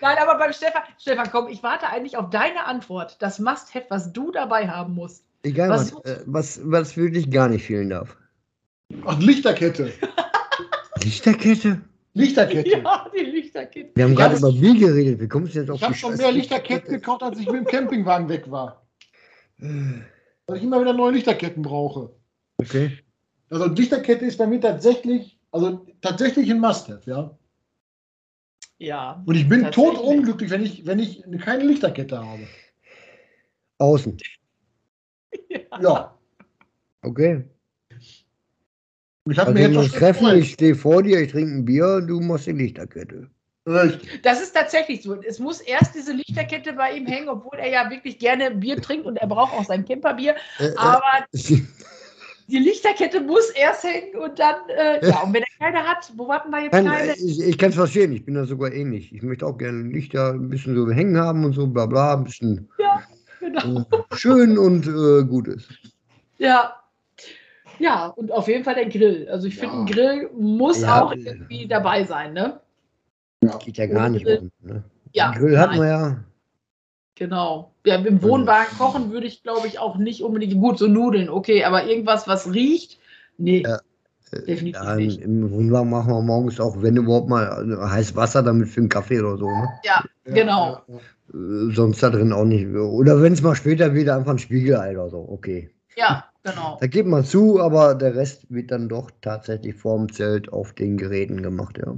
Nein, aber beim Stefan, Stefan, komm, ich warte eigentlich auf deine Antwort. Das Must-Have, was du dabei haben musst. Egal Was- was, äh, was, was wirklich gar nicht fehlen darf. Ach, Lichterkette. (laughs) Lichterkette? Lichterkette. Ja, die Lichterkette. Wir haben Ich gerade über Bier geredet. Wie kommst du jetzt auf Ich habe schon mehr Lichterketten gekauft, als ich mit dem Campingwagen weg war. Äh, Weil ich immer wieder neue Lichterketten brauche. Okay. Also Lichterkette ist bei mir tatsächlich, also tatsächlich ein Must-Have, ja. Ja. Und ich bin totunglücklich, wenn ich, wenn ich keine Lichterkette habe. Außen. Ja. Okay. Und ich habe Also mir jetzt treffen, gefreut. ich stehe vor dir, ich trinke ein Bier und du machst die Lichterkette. Das ist tatsächlich so. Es muss erst diese Lichterkette bei ihm hängen, obwohl er ja wirklich gerne Bier trinkt und er braucht auch sein Camperbier. Äh, äh, Aber (laughs) die Lichterkette muss erst hängen und dann, äh, ja, und wenn er keine hat, wo warten wir jetzt Nein, keine? ich, ich kann es verstehen, ich bin da sogar ähnlich. Ich möchte auch gerne Lichter ein bisschen so hängen haben und so, bla bla, ein bisschen Genau. äh, schön und äh, gut ist. Ja. Ja, und auf jeden Fall der Grill. Also ich finde, Ja. ein Grill muss Ja. auch irgendwie dabei sein, ne? Geht ja gar nicht. Grill. um, Ne? Ja, Den Grill nein. wir ja. Genau. Ja, im Wohnwagen kochen würde ich, glaube ich, auch nicht unbedingt. Gut, so Nudeln, okay, aber irgendwas, was riecht, nee. Ja. Äh, Definitiv ja, nicht. Im Wohnwagen machen wir morgens auch, wenn überhaupt mal äh, heiß Wasser damit für einen Kaffee oder so. Ne? Ja, Genau. Ja, ja. Äh, sonst da drin auch nicht. Oder wenn es mal später wieder einfach ein Spiegelei oder so. Okay. Ja, genau. Da gibt man zu, aber der Rest wird dann doch tatsächlich vorm Zelt auf den Geräten gemacht, ja.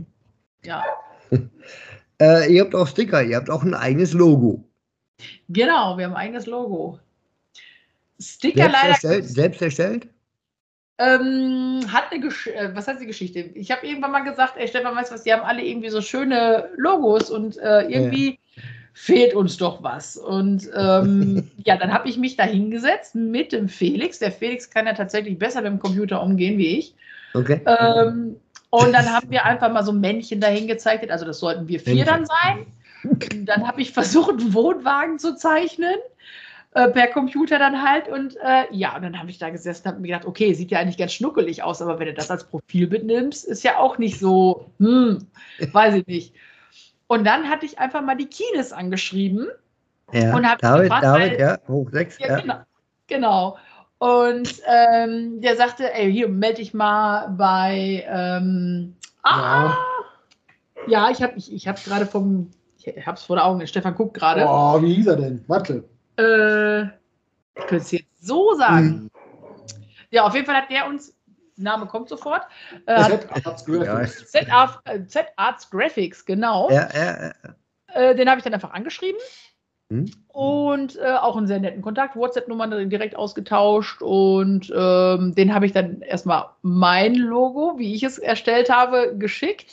Ja. (laughs) Äh, ihr habt auch Sticker, ihr habt auch ein eigenes Logo. Genau, wir haben ein eigenes Logo. Sticker Selbst leider erstellt? Selbst erstellt? ähm, hat eine Gesch äh, was heißt die Geschichte? Ich habe irgendwann mal gesagt, ey Stefan, weißt du was, die haben alle irgendwie so schöne Logos und äh, irgendwie fehlt uns doch was. Und ähm, (laughs) ja, dann habe ich mich da hingesetzt mit dem Felix. Der Felix kann ja tatsächlich besser mit dem Computer umgehen wie ich. Okay. Ähm, und dann haben wir einfach mal so Männchen dahin gezeichnet. Also das sollten wir vier dann sein. Dann habe ich versucht, einen Wohnwagen zu zeichnen. Äh, per Computer dann halt. Und äh, ja, und dann habe ich da gesessen und habe mir gedacht, okay, sieht ja eigentlich ganz schnuckelig aus, aber wenn du das als Profilbild nimmst, ist ja auch nicht so, hm, weiß ich nicht. Und dann hatte ich einfach mal die Kines angeschrieben. Ja. und hab David, gefragt, David, weil- ja, hoch sechs. Ja, Ja, genau. genau. Und ähm, der sagte, ey, hier, melde dich mal bei. Ähm, ah, ja. ich habe ich, ich hab's gerade vom. Ich hab's vor den Augen. Stefan guckt gerade. Oh, wie hieß er denn? Warte. Äh, ich könnte es jetzt so sagen. Ja, auf jeden Fall hat der uns Name kommt sofort. Äh, Z-Arts Graphics. Z-Arts Graphics, genau. Ja, ja, ja. Äh, den habe ich dann einfach angeschrieben. Hm? Und äh, auch einen sehr netten Kontakt, WhatsApp-Nummern direkt ausgetauscht. Und ähm, den habe ich dann erstmal mein Logo, wie ich es erstellt habe, geschickt.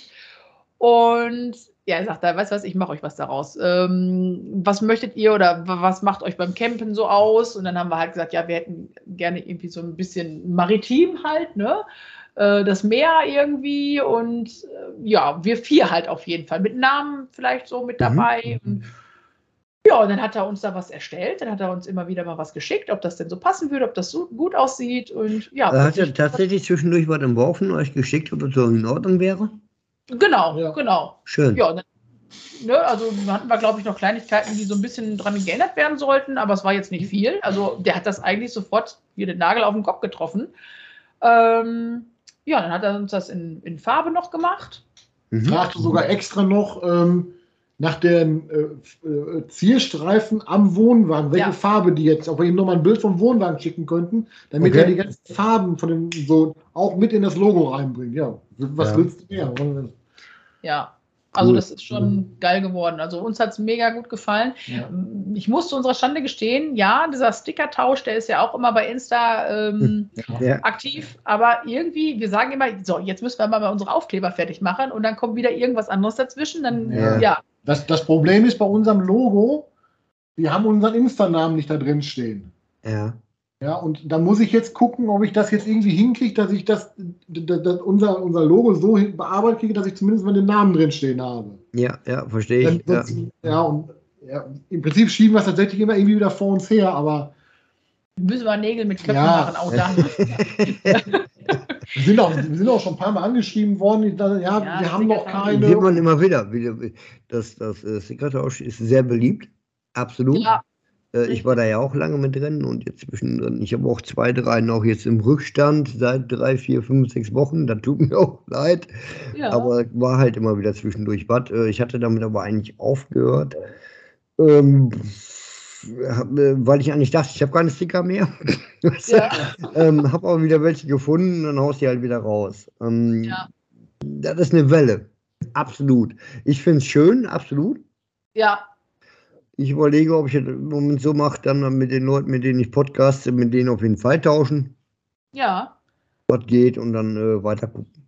Und ja, er sagt, weißt du was, ich mache euch was daraus. Ähm, was möchtet ihr oder was macht euch beim Campen so aus? Und dann haben wir halt gesagt, ja, wir hätten gerne irgendwie so ein bisschen maritim halt, ne? Äh, das Meer irgendwie und äh, ja, wir vier halt auf jeden Fall. Mit Namen vielleicht so mit mhm. dabei. Mhm. Und, ja, und dann hat er uns da was erstellt, dann hat er uns immer wieder mal was geschickt, ob das denn so passen würde, ob das so gut aussieht und ja. Hat er tatsächlich zwischendurch was entworfen, euch geschickt, ob das so in Ordnung wäre? Genau, ja. genau. Schön. Ja, dann, ne, also hatten wir, glaube ich, noch Kleinigkeiten, die so ein bisschen dran geändert werden sollten, aber es war jetzt nicht viel. Also der hat das eigentlich sofort wie den Nagel auf den Kopf getroffen. Ähm, ja, dann hat er uns das in, in Farbe noch gemacht. Mhm. Fragte sogar extra noch ähm, nach den äh, äh, Zielstreifen am Wohnwagen, welche ja. Farbe die jetzt, ob wir ihm nochmal ein Bild vom Wohnwagen schicken könnten, damit okay. er die ganzen Farben von den so auch mit in das Logo reinbringt. Ja, was ja. willst du mehr? Ja, also cool. das ist schon mhm. geil geworden. Also uns hat es mega gut gefallen. Ja. Ich musste unserer Schande gestehen, ja, dieser Sticker-Tausch, der ist ja auch immer bei Insta ähm, ja. aktiv, aber irgendwie, wir sagen immer, so, jetzt müssen wir mal unsere Aufkleber fertig machen und dann kommt wieder irgendwas anderes dazwischen. Dann, ja. ja. Das, das Problem ist bei unserem Logo, wir haben unseren Insta-Namen nicht da drin stehen. Ja. Ja, und da muss ich jetzt gucken, ob ich das jetzt irgendwie hinkriege, dass ich das, das, das, unser, unser Logo so bearbeitet kriege, dass ich zumindest mal den Namen drin stehen habe. Ja, ja, verstehe ich. Dann, ja. ja, und ja, im Prinzip schieben wir es tatsächlich immer irgendwie wieder vor uns her, aber. Müssen wir Nägel mit Köpfen ja. machen, auch dann. wir, sind auch, wir sind auch schon ein paar Mal angeschrieben worden. Ja, ja wir haben noch keine. Sieht man immer wieder. Das, das äh, Sekretariat ist sehr beliebt. Absolut. Ja. Äh, ich war da ja auch lange mit drin und jetzt zwischendrin. Ich habe auch zwei, drei noch jetzt im Rückstand seit drei, vier, fünf, sechs Wochen. Das tut mir (laughs) auch leid. Ja. Aber war halt immer wieder zwischendurch was. Äh, ich hatte damit aber eigentlich aufgehört. Ähm, äh, weil ich eigentlich dachte, ich habe keine Sticker mehr. (laughs) Ja. ähm, habe aber wieder welche gefunden, dann haust die halt wieder raus. Ähm, ja. Das ist eine Welle. Absolut. Ich finde es schön, absolut. Ja, ich überlege, ob ich das im Moment so mache, dann mit den Leuten, mit denen ich podcaste, mit denen auf jeden Fall tauschen. Ja. Was geht und dann äh, weiter gucken.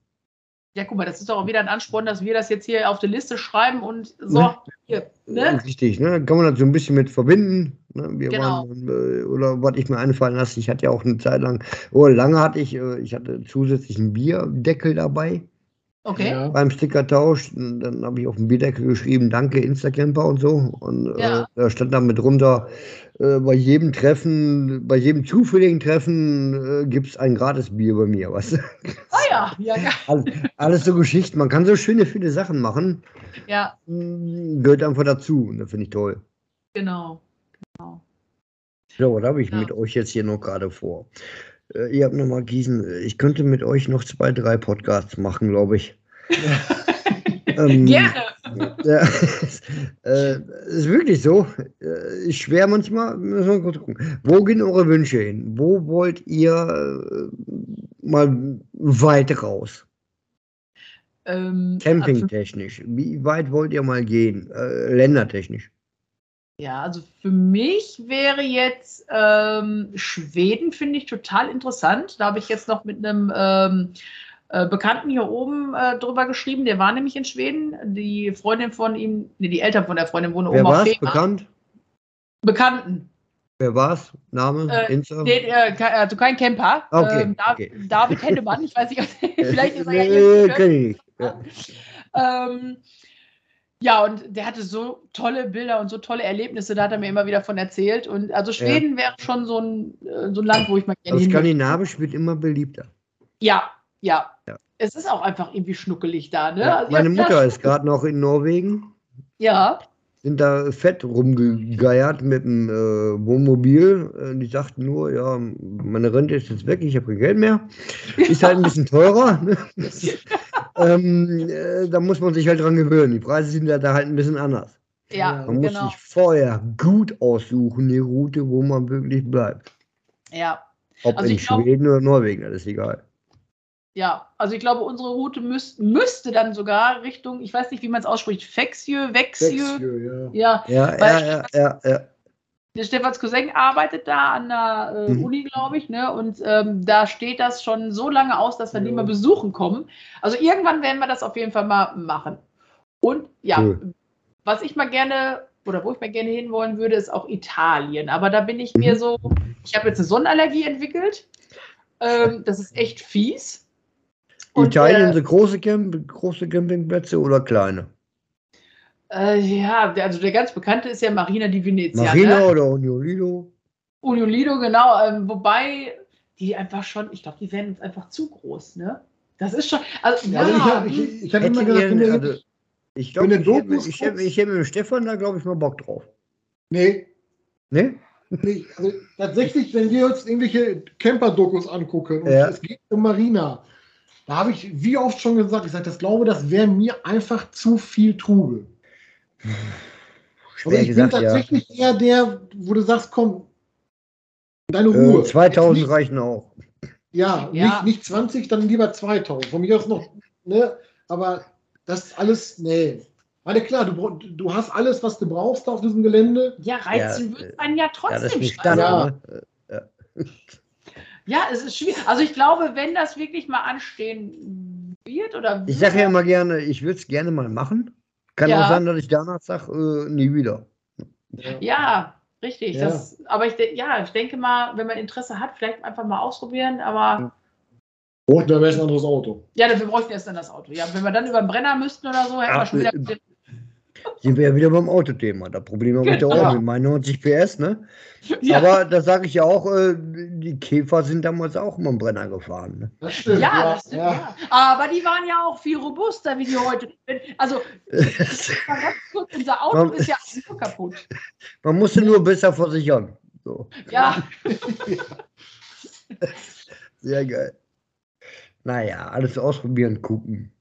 Ja, guck mal, das ist doch auch wieder ein Ansporn, dass wir das jetzt hier auf die Liste schreiben und so. Ne? Hier, ne? Richtig, ne? Kann man das so ein bisschen mit verbinden. Ne? Wir genau. Waren, äh, oder was ich mir einfallen lasse, ich hatte ja auch eine Zeit lang, oh, lange hatte ich, äh, ich hatte zusätzlich einen Bierdeckel dabei. Okay. Ja. Beim Stickertausch, dann habe ich auf dem Bierdeckel geschrieben, danke Instacamper und so. Und ja. äh, da stand dann mit drunter, äh, bei jedem Treffen, bei jedem zufälligen Treffen äh, gibt es ein gratis Bier bei mir, was? Ah ja, ja, ja. (laughs) Alles, alles, so Geschichten. Man kann so schöne, viele Sachen machen. Ja. Hm, gehört einfach dazu. Und das finde ich toll. Genau. genau. So, was habe ich ja. mit euch jetzt hier noch gerade vor? Äh, ihr habt nochmal Gießen. Ich könnte mit euch noch zwei, drei Podcasts machen, glaube ich. (laughs) ähm, Gerne. Ja, (laughs) äh, ist wirklich so. Äh, ist schwer manchmal. Müssen wir kurz gucken. Wo gehen eure Wünsche hin? Wo wollt ihr äh, mal weit raus? Ähm, Campingtechnisch. Wie weit wollt ihr mal gehen? Äh, ländertechnisch. Ja, also für mich wäre jetzt ähm, Schweden, finde ich total interessant. Da habe ich jetzt noch mit einem ähm, äh, Bekannten hier oben äh, drüber geschrieben. Der war nämlich in Schweden. Die Freundin von ihm, nee, die Eltern von der Freundin wohnen Wer oben auf Fehmarn. Bekannt? Bekannten. Wer war's? Name? Äh, Insta? Nee, äh, also kein Camper. Okay, ähm, David, okay. David Hennemann, ich weiß nicht, (laughs) vielleicht ist er ja nee, kenn ich nicht. Ja. Ähm, ja, und der hatte so tolle Bilder und so tolle Erlebnisse, da hat er mir immer wieder von erzählt. Und also Schweden ja. wäre schon so ein, äh, so ein Land, wo ich mal gerne hin Skandinavisch wird immer beliebter. Ja, ja, ja. Es ist auch einfach irgendwie schnuckelig da, ne? Ja, also, meine Mutter ist gerade noch in Norwegen. Ja sind da fett rumgegeiert mit dem äh, Wohnmobil. Äh, die sagten nur, ja, meine Rente ist jetzt weg, ich habe kein Geld mehr. Ist halt ein bisschen teurer. Ne? (laughs) ähm, äh, da muss man sich halt dran gewöhnen. Die Preise sind da halt ein bisschen anders. Ja, man muss genau. sich vorher gut aussuchen, die Route, wo man wirklich bleibt. Ja. Ob also in Schweden glaub, oder Norwegen, das ist egal. Ja, also ich glaube, unsere Route müß, müsste dann sogar Richtung, ich weiß nicht, wie man es ausspricht, Vexieux. Vexieux, ja. Ja, Ja, ja, ja, ja, ja. der Stefans Cousin arbeitet da an der äh, Mhm. Uni, glaube ich, ne? Und ähm, da steht das schon so lange aus, dass wir die Ja. mal besuchen kommen. Also irgendwann werden wir das auf jeden Fall mal machen. Und ja, Cool. was ich mal gerne oder wo ich mal gerne hinwollen würde, ist auch Italien. Aber da bin ich mir Mhm. so, ich habe jetzt eine Sonnenallergie entwickelt. Ähm, das ist echt fies. Und, Italien äh, sind große, Camp große Campingplätze oder kleine? Äh, ja, der, also der ganz bekannte ist ja Marina di Venezia. Marina ne? oder Uniolido? Union Lido, genau. Ähm, wobei die einfach schon, ich glaube, die werden uns einfach zu groß, ne? Das ist schon, also, ja, Also ich habe ich, ich hab immer gesagt, wenn ihr, du- also, ich glaube, wenn ich, hätte- ich, hätte- ich hätte mit dem Stefan da, glaube ich, mal Bock drauf. nee, Ne? nee, also tatsächlich, wenn wir uns irgendwelche Camper-Dokus angucken und Ja. es geht um Marina, da habe ich wie oft schon gesagt, ich sage, das glaube, das wäre mir einfach zu viel Trubel. Also Schwer ich gesagt, bin ja. tatsächlich eher der, wo du sagst, komm, deine Ruhe. Äh, 2000 Nicht- reichen auch. Ja, Ja. Nicht, nicht 20, dann lieber 2000. Von mir aus noch, ne? Aber das ist alles, nee. Warte, klar, du, du hast alles, was du brauchst auf diesem Gelände. ja, reizen Ja, wird einen ja Ja, trotzdem. das ist ein schon. Standard. Ja. Ja, es ist schwierig. Also ich glaube, wenn das wirklich mal anstehen wird oder Ich sage ja immer gerne, ich würde es gerne mal machen. Kann Ja. auch sein, dass ich danach sage, äh, nie wieder. Ja, richtig. Ja. Das, aber ich, ja, ich denke mal, wenn man Interesse hat, vielleicht einfach mal ausprobieren. Aber Braucht man ein anderes Auto. ja, dafür bräuchten wir erst dann das Auto. Ja, wenn wir dann über den Brenner müssten oder so, hätten Ja, wir schon wieder. Sind wir ja wieder beim Autothema. Das Problem habe ich da auch mit meinen 90 PS, ne? (laughs) ja, Aber da sage ich ja auch, äh, die Käfer sind damals auch mal einen Brenner gefahren. Ne? Das stimmt. ja, das stimmt, ja. Aber die waren ja auch viel robuster wie die heute. Also, (laughs) kurz, unser Auto Man- ist ja auch nur kaputt. Man musste nur besser versichern. So. Ja, (laughs) Sehr geil. Naja, alles ausprobieren, gucken.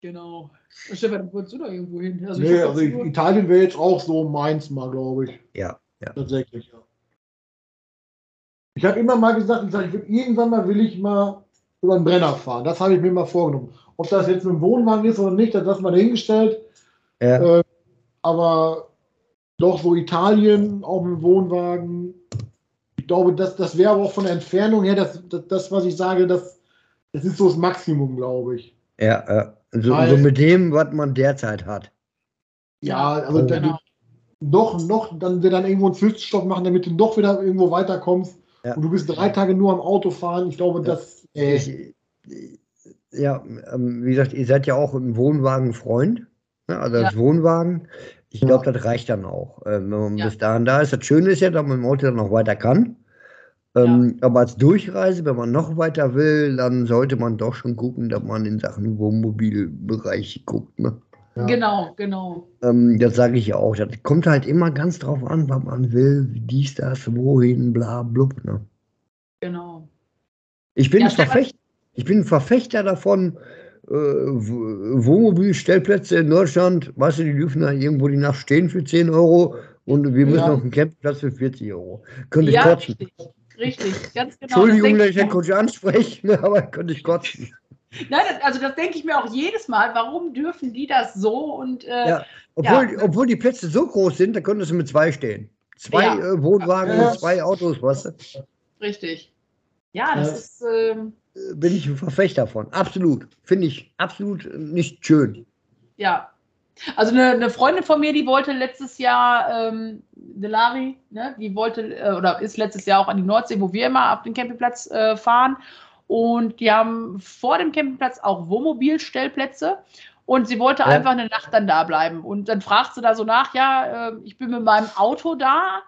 genau. Stefan, wolltest du da irgendwo hin? Also, nee, also nur- Italien wäre jetzt auch so meins mal, glaube ich. Ja, ja. Tatsächlich, ja. Ich habe immer mal gesagt, ich, sag, ich will, irgendwann mal will ich mal über den Brenner fahren. Das habe ich mir mal vorgenommen. Ob das jetzt mit dem Wohnwagen ist oder nicht, das lassen wir dahingestellt. Ja, Aber doch so Italien, auch mit dem Wohnwagen. Ich glaube, das, das wäre aber auch von der Entfernung her, das, das, das was ich sage, das, das ist so das Maximum, glaube ich. ja, ja. So, Weil- so mit dem, was man derzeit hat. Ja, also Oh. dann, noch, noch, dann wir dann irgendwo einen Zwischenstopp machen, damit du doch wieder irgendwo weiterkommst. Ja. Und du bist drei Tage nur am Auto fahren. Ich glaube, Ja. das. Äh, Ich, ja, ähm, wie gesagt, ihr seid ja auch ein Wohnwagenfreund. Ne? Also Ja. als Wohnwagen. Ich glaube, das reicht dann auch. Ähm, wenn man Ja. bis dahin da ist. Das Schöne ist ja, dass man im Auto dann noch weiter kann. Ähm, Aber als Durchreise, wenn man noch weiter will, dann sollte man doch schon gucken, dass man in Sachen Wohnmobilbereich guckt. Ne? ja. Genau, genau. Ähm, das sage ich ja auch. Das kommt halt immer ganz drauf an, was man will, dies, das, wohin, bla, blub. Ne? Genau. Ich bin, Ja, Verfechter, ich bin ein Verfechter davon, äh, Wo- Wohnmobilstellplätze in Deutschland, weißt du, die dürfen da irgendwo die Nacht stehen für 10 Euro und wir müssen Ja. auf einen Campingplatz für 40 Euro. Könnte ich Ja, kotzen. richtig. Richtig, ganz genau. Entschuldigung, das dass ich den Coach anspreche, ne, (laughs) aber könnte ich kotzen. nein, das, also das denke ich mir auch jedes Mal. Warum dürfen die das so und äh, Ja. Obwohl, Ja. obwohl die Plätze so groß sind, da könntest du mit zwei stehen. Zwei Ja. äh, Wohnwagen Ja. und zwei Autos, weißt du? richtig. Ja, das Ja. ist ähm, Äh, Bin ich ein Verfechter von. Absolut. Finde ich absolut nicht schön. ja. Also eine, eine Freundin von mir, die wollte letztes Jahr, ähm, Delari, ne, die wollte äh, oder ist letztes Jahr auch an die Nordsee, wo wir immer auf den Campingplatz äh, fahren. Und die haben vor dem Campingplatz auch Wohnmobilstellplätze. Und sie wollte Ja. einfach eine Nacht dann da bleiben. Und dann fragt sie da so nach, ja, äh, ich bin mit meinem Auto da.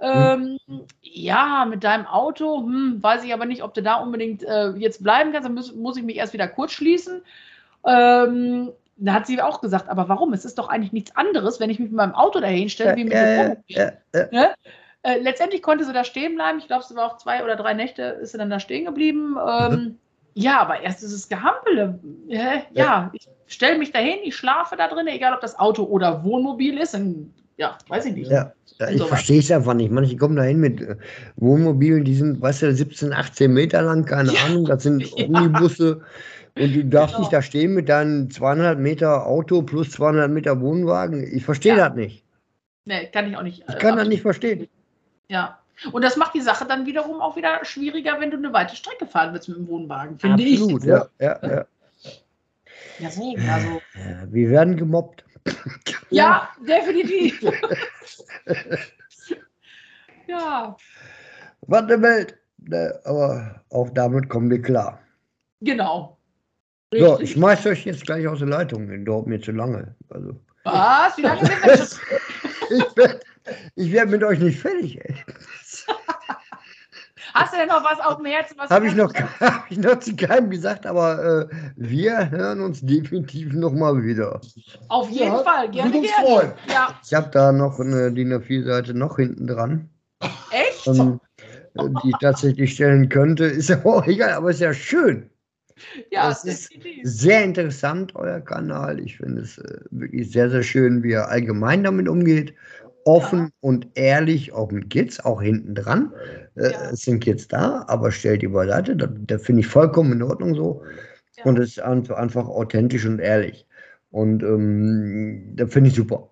Ähm, Ja, mit deinem Auto, hm, weiß ich aber nicht, ob du da unbedingt äh, jetzt bleiben kannst. Dann muss, muss ich mich erst wieder kurz schließen. Ähm, da hat sie auch gesagt, aber warum? Es ist doch eigentlich nichts anderes, wenn ich mich mit meinem Auto dahin stelle, wie mit dem Wohnmobil. äh, äh, Ne? Äh, letztendlich konnte sie da stehen bleiben. Ich glaube, sie war auch zwei oder drei Nächte, ist sie dann da stehen geblieben. Ähm, ja, aber erst ist es Gehampele. Äh, ja, ich stelle mich dahin, ich schlafe da drin, egal ob das Auto oder Wohnmobil ist. Dann ja, weiß ich nicht. Ja, ja ich verstehe es einfach nicht. Manche kommen da hin mit äh, Wohnmobilen, die sind, weißt du, 17, 18 Meter lang, keine Ja. Ahnung, das sind (laughs) Ja. Und du darfst Genau. nicht da stehen mit deinem 200 Meter Auto plus 200 Meter Wohnwagen. Ich verstehe Ja. das nicht. Nee, kann ich auch nicht. Ich äh, kann das absolut nicht verstehen. Ja. Und das macht die Sache dann wiederum auch wieder schwieriger, wenn du eine weite Strecke fahren willst mit dem Wohnwagen, finde Absolut, ich. ja, ja, ja. Deswegen, also. ja. Wir werden gemobbt. Ja, definitiv. ja, Was eine Welt. Ne, Aber auch damit kommen wir klar. genau. So, ich schmeiß euch jetzt gleich aus der Leitung. Das dauert mir zu lange. Also, Was? Wie lange sind wir schon? (laughs) ich werde ich werd mit euch nicht fertig, ey. (laughs) Hast du denn noch was auf dem Herzen? Was Habe du ich, noch, (laughs) hab ich noch zu keinem gesagt, aber äh, wir hören uns definitiv nochmal wieder. Auf jeden Ja, Fall, gerne, uns gerne. freuen. Ja, Ich habe da noch eine DIN A4-Seite noch hinten dran, echt? ähm, äh, die ich tatsächlich stellen könnte. Ist ja auch egal, aber ist ja schön. Ja, das ist definitiv. Sehr interessant, euer Kanal. Ich finde es äh, wirklich sehr, sehr schön, wie er allgemein damit umgeht. Offen und ehrlich, auch mit Kids, auch hinten dran. Äh, Ja. Es sind Kids da, aber stellt die beiseite. Da, da finde ich vollkommen in Ordnung so. Ja. Und es ist einfach, einfach authentisch und ehrlich. Und ähm, da finde ich super.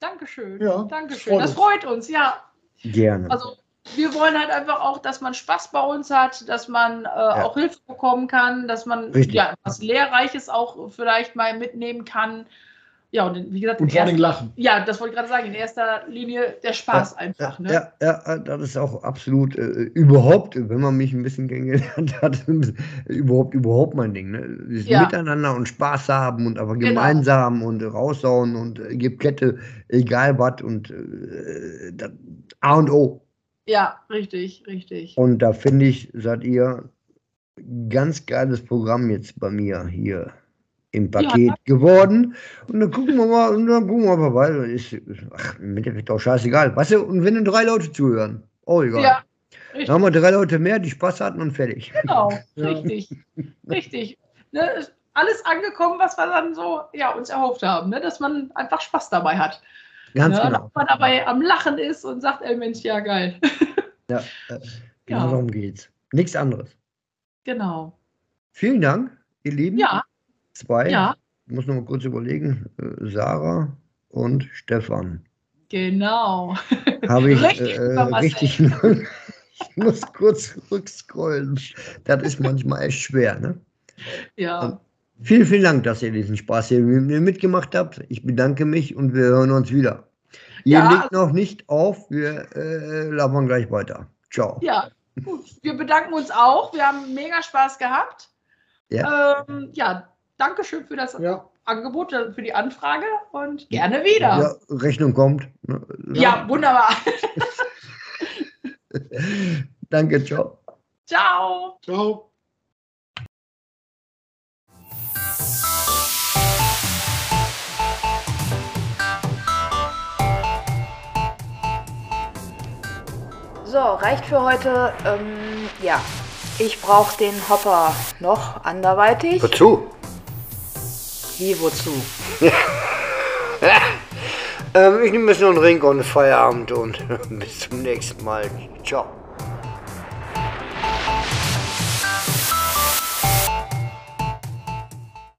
Dankeschön. Ja, Dankeschön. freut Das freut uns, ja. Gerne. Also wir wollen halt einfach auch, dass man Spaß bei uns hat, dass man äh, auch Hilfe bekommen kann, dass man Richtig. ja was Lehrreiches auch vielleicht mal mitnehmen kann. Ja, und wie gesagt, in Und vor allem lachen. ja, das wollte ich gerade sagen, in erster Linie der Spaß einfach. Ne? Ja, ja, das ist auch absolut äh, überhaupt, wenn man mich ein bisschen kennengelernt (laughs) hat, überhaupt, überhaupt mein Ding. Ne? Ja. Miteinander und Spaß haben und aber Genau. gemeinsam und raushauen und äh, gib Kette, egal was und äh, das A und O. Ja, richtig, richtig. Und da finde ich, seid ihr ganz geiles Programm jetzt bei mir hier im Paket geworden. Und dann gucken wir mal, und dann gucken wir mal weiter. Ist, ach, im Endeffekt auch scheißegal. Weißt du, und wenn dann drei Leute zuhören, oh egal. Ja, Dann richtig, haben wir drei Leute mehr, die Spaß hatten und fertig. genau, (laughs) Ja. richtig, richtig. Ne, ist alles angekommen, was wir dann so ja, uns erhofft haben, ne? dass man einfach Spaß dabei hat. Ganz ne? genau. Dass man dabei am Lachen ist und sagt, ey Mensch, ja geil. (laughs) Ja, äh, genau Ja. darum geht's. Nichts anderes. Genau. Vielen Dank, ihr Lieben. Ja, Zwei. ja, Ich muss noch mal kurz überlegen. Äh, Sarah und Stefan. genau. (laughs) Habe ich Richtig, äh, richtig. (laughs) ich muss kurz rückscrollen. Das ist manchmal echt schwer. Ne? Ja, Vielen, vielen Dank, dass ihr diesen Spaß hier mit mir mitgemacht habt. Ich bedanke mich und wir hören uns wieder. Ihr Ja. legt noch nicht auf, wir äh, labern gleich weiter. Ciao. ja. Gut. Wir bedanken uns auch. Wir haben mega Spaß gehabt. Ja. Ähm, ja, danke schön für das Ja, Angebot, äh, für die Anfrage und gerne wieder. Ja, Rechnung kommt. Ja, wunderbar. (laughs) Danke, ciao. Ciao. ciao. So, reicht für heute. Ähm, ja, ich brauche den Hopper noch anderweitig. Wozu? Wie, wozu? (laughs) Ähm, ich nehme jetzt noch einen Ring und Feierabend und (laughs) bis zum nächsten Mal. Ciao.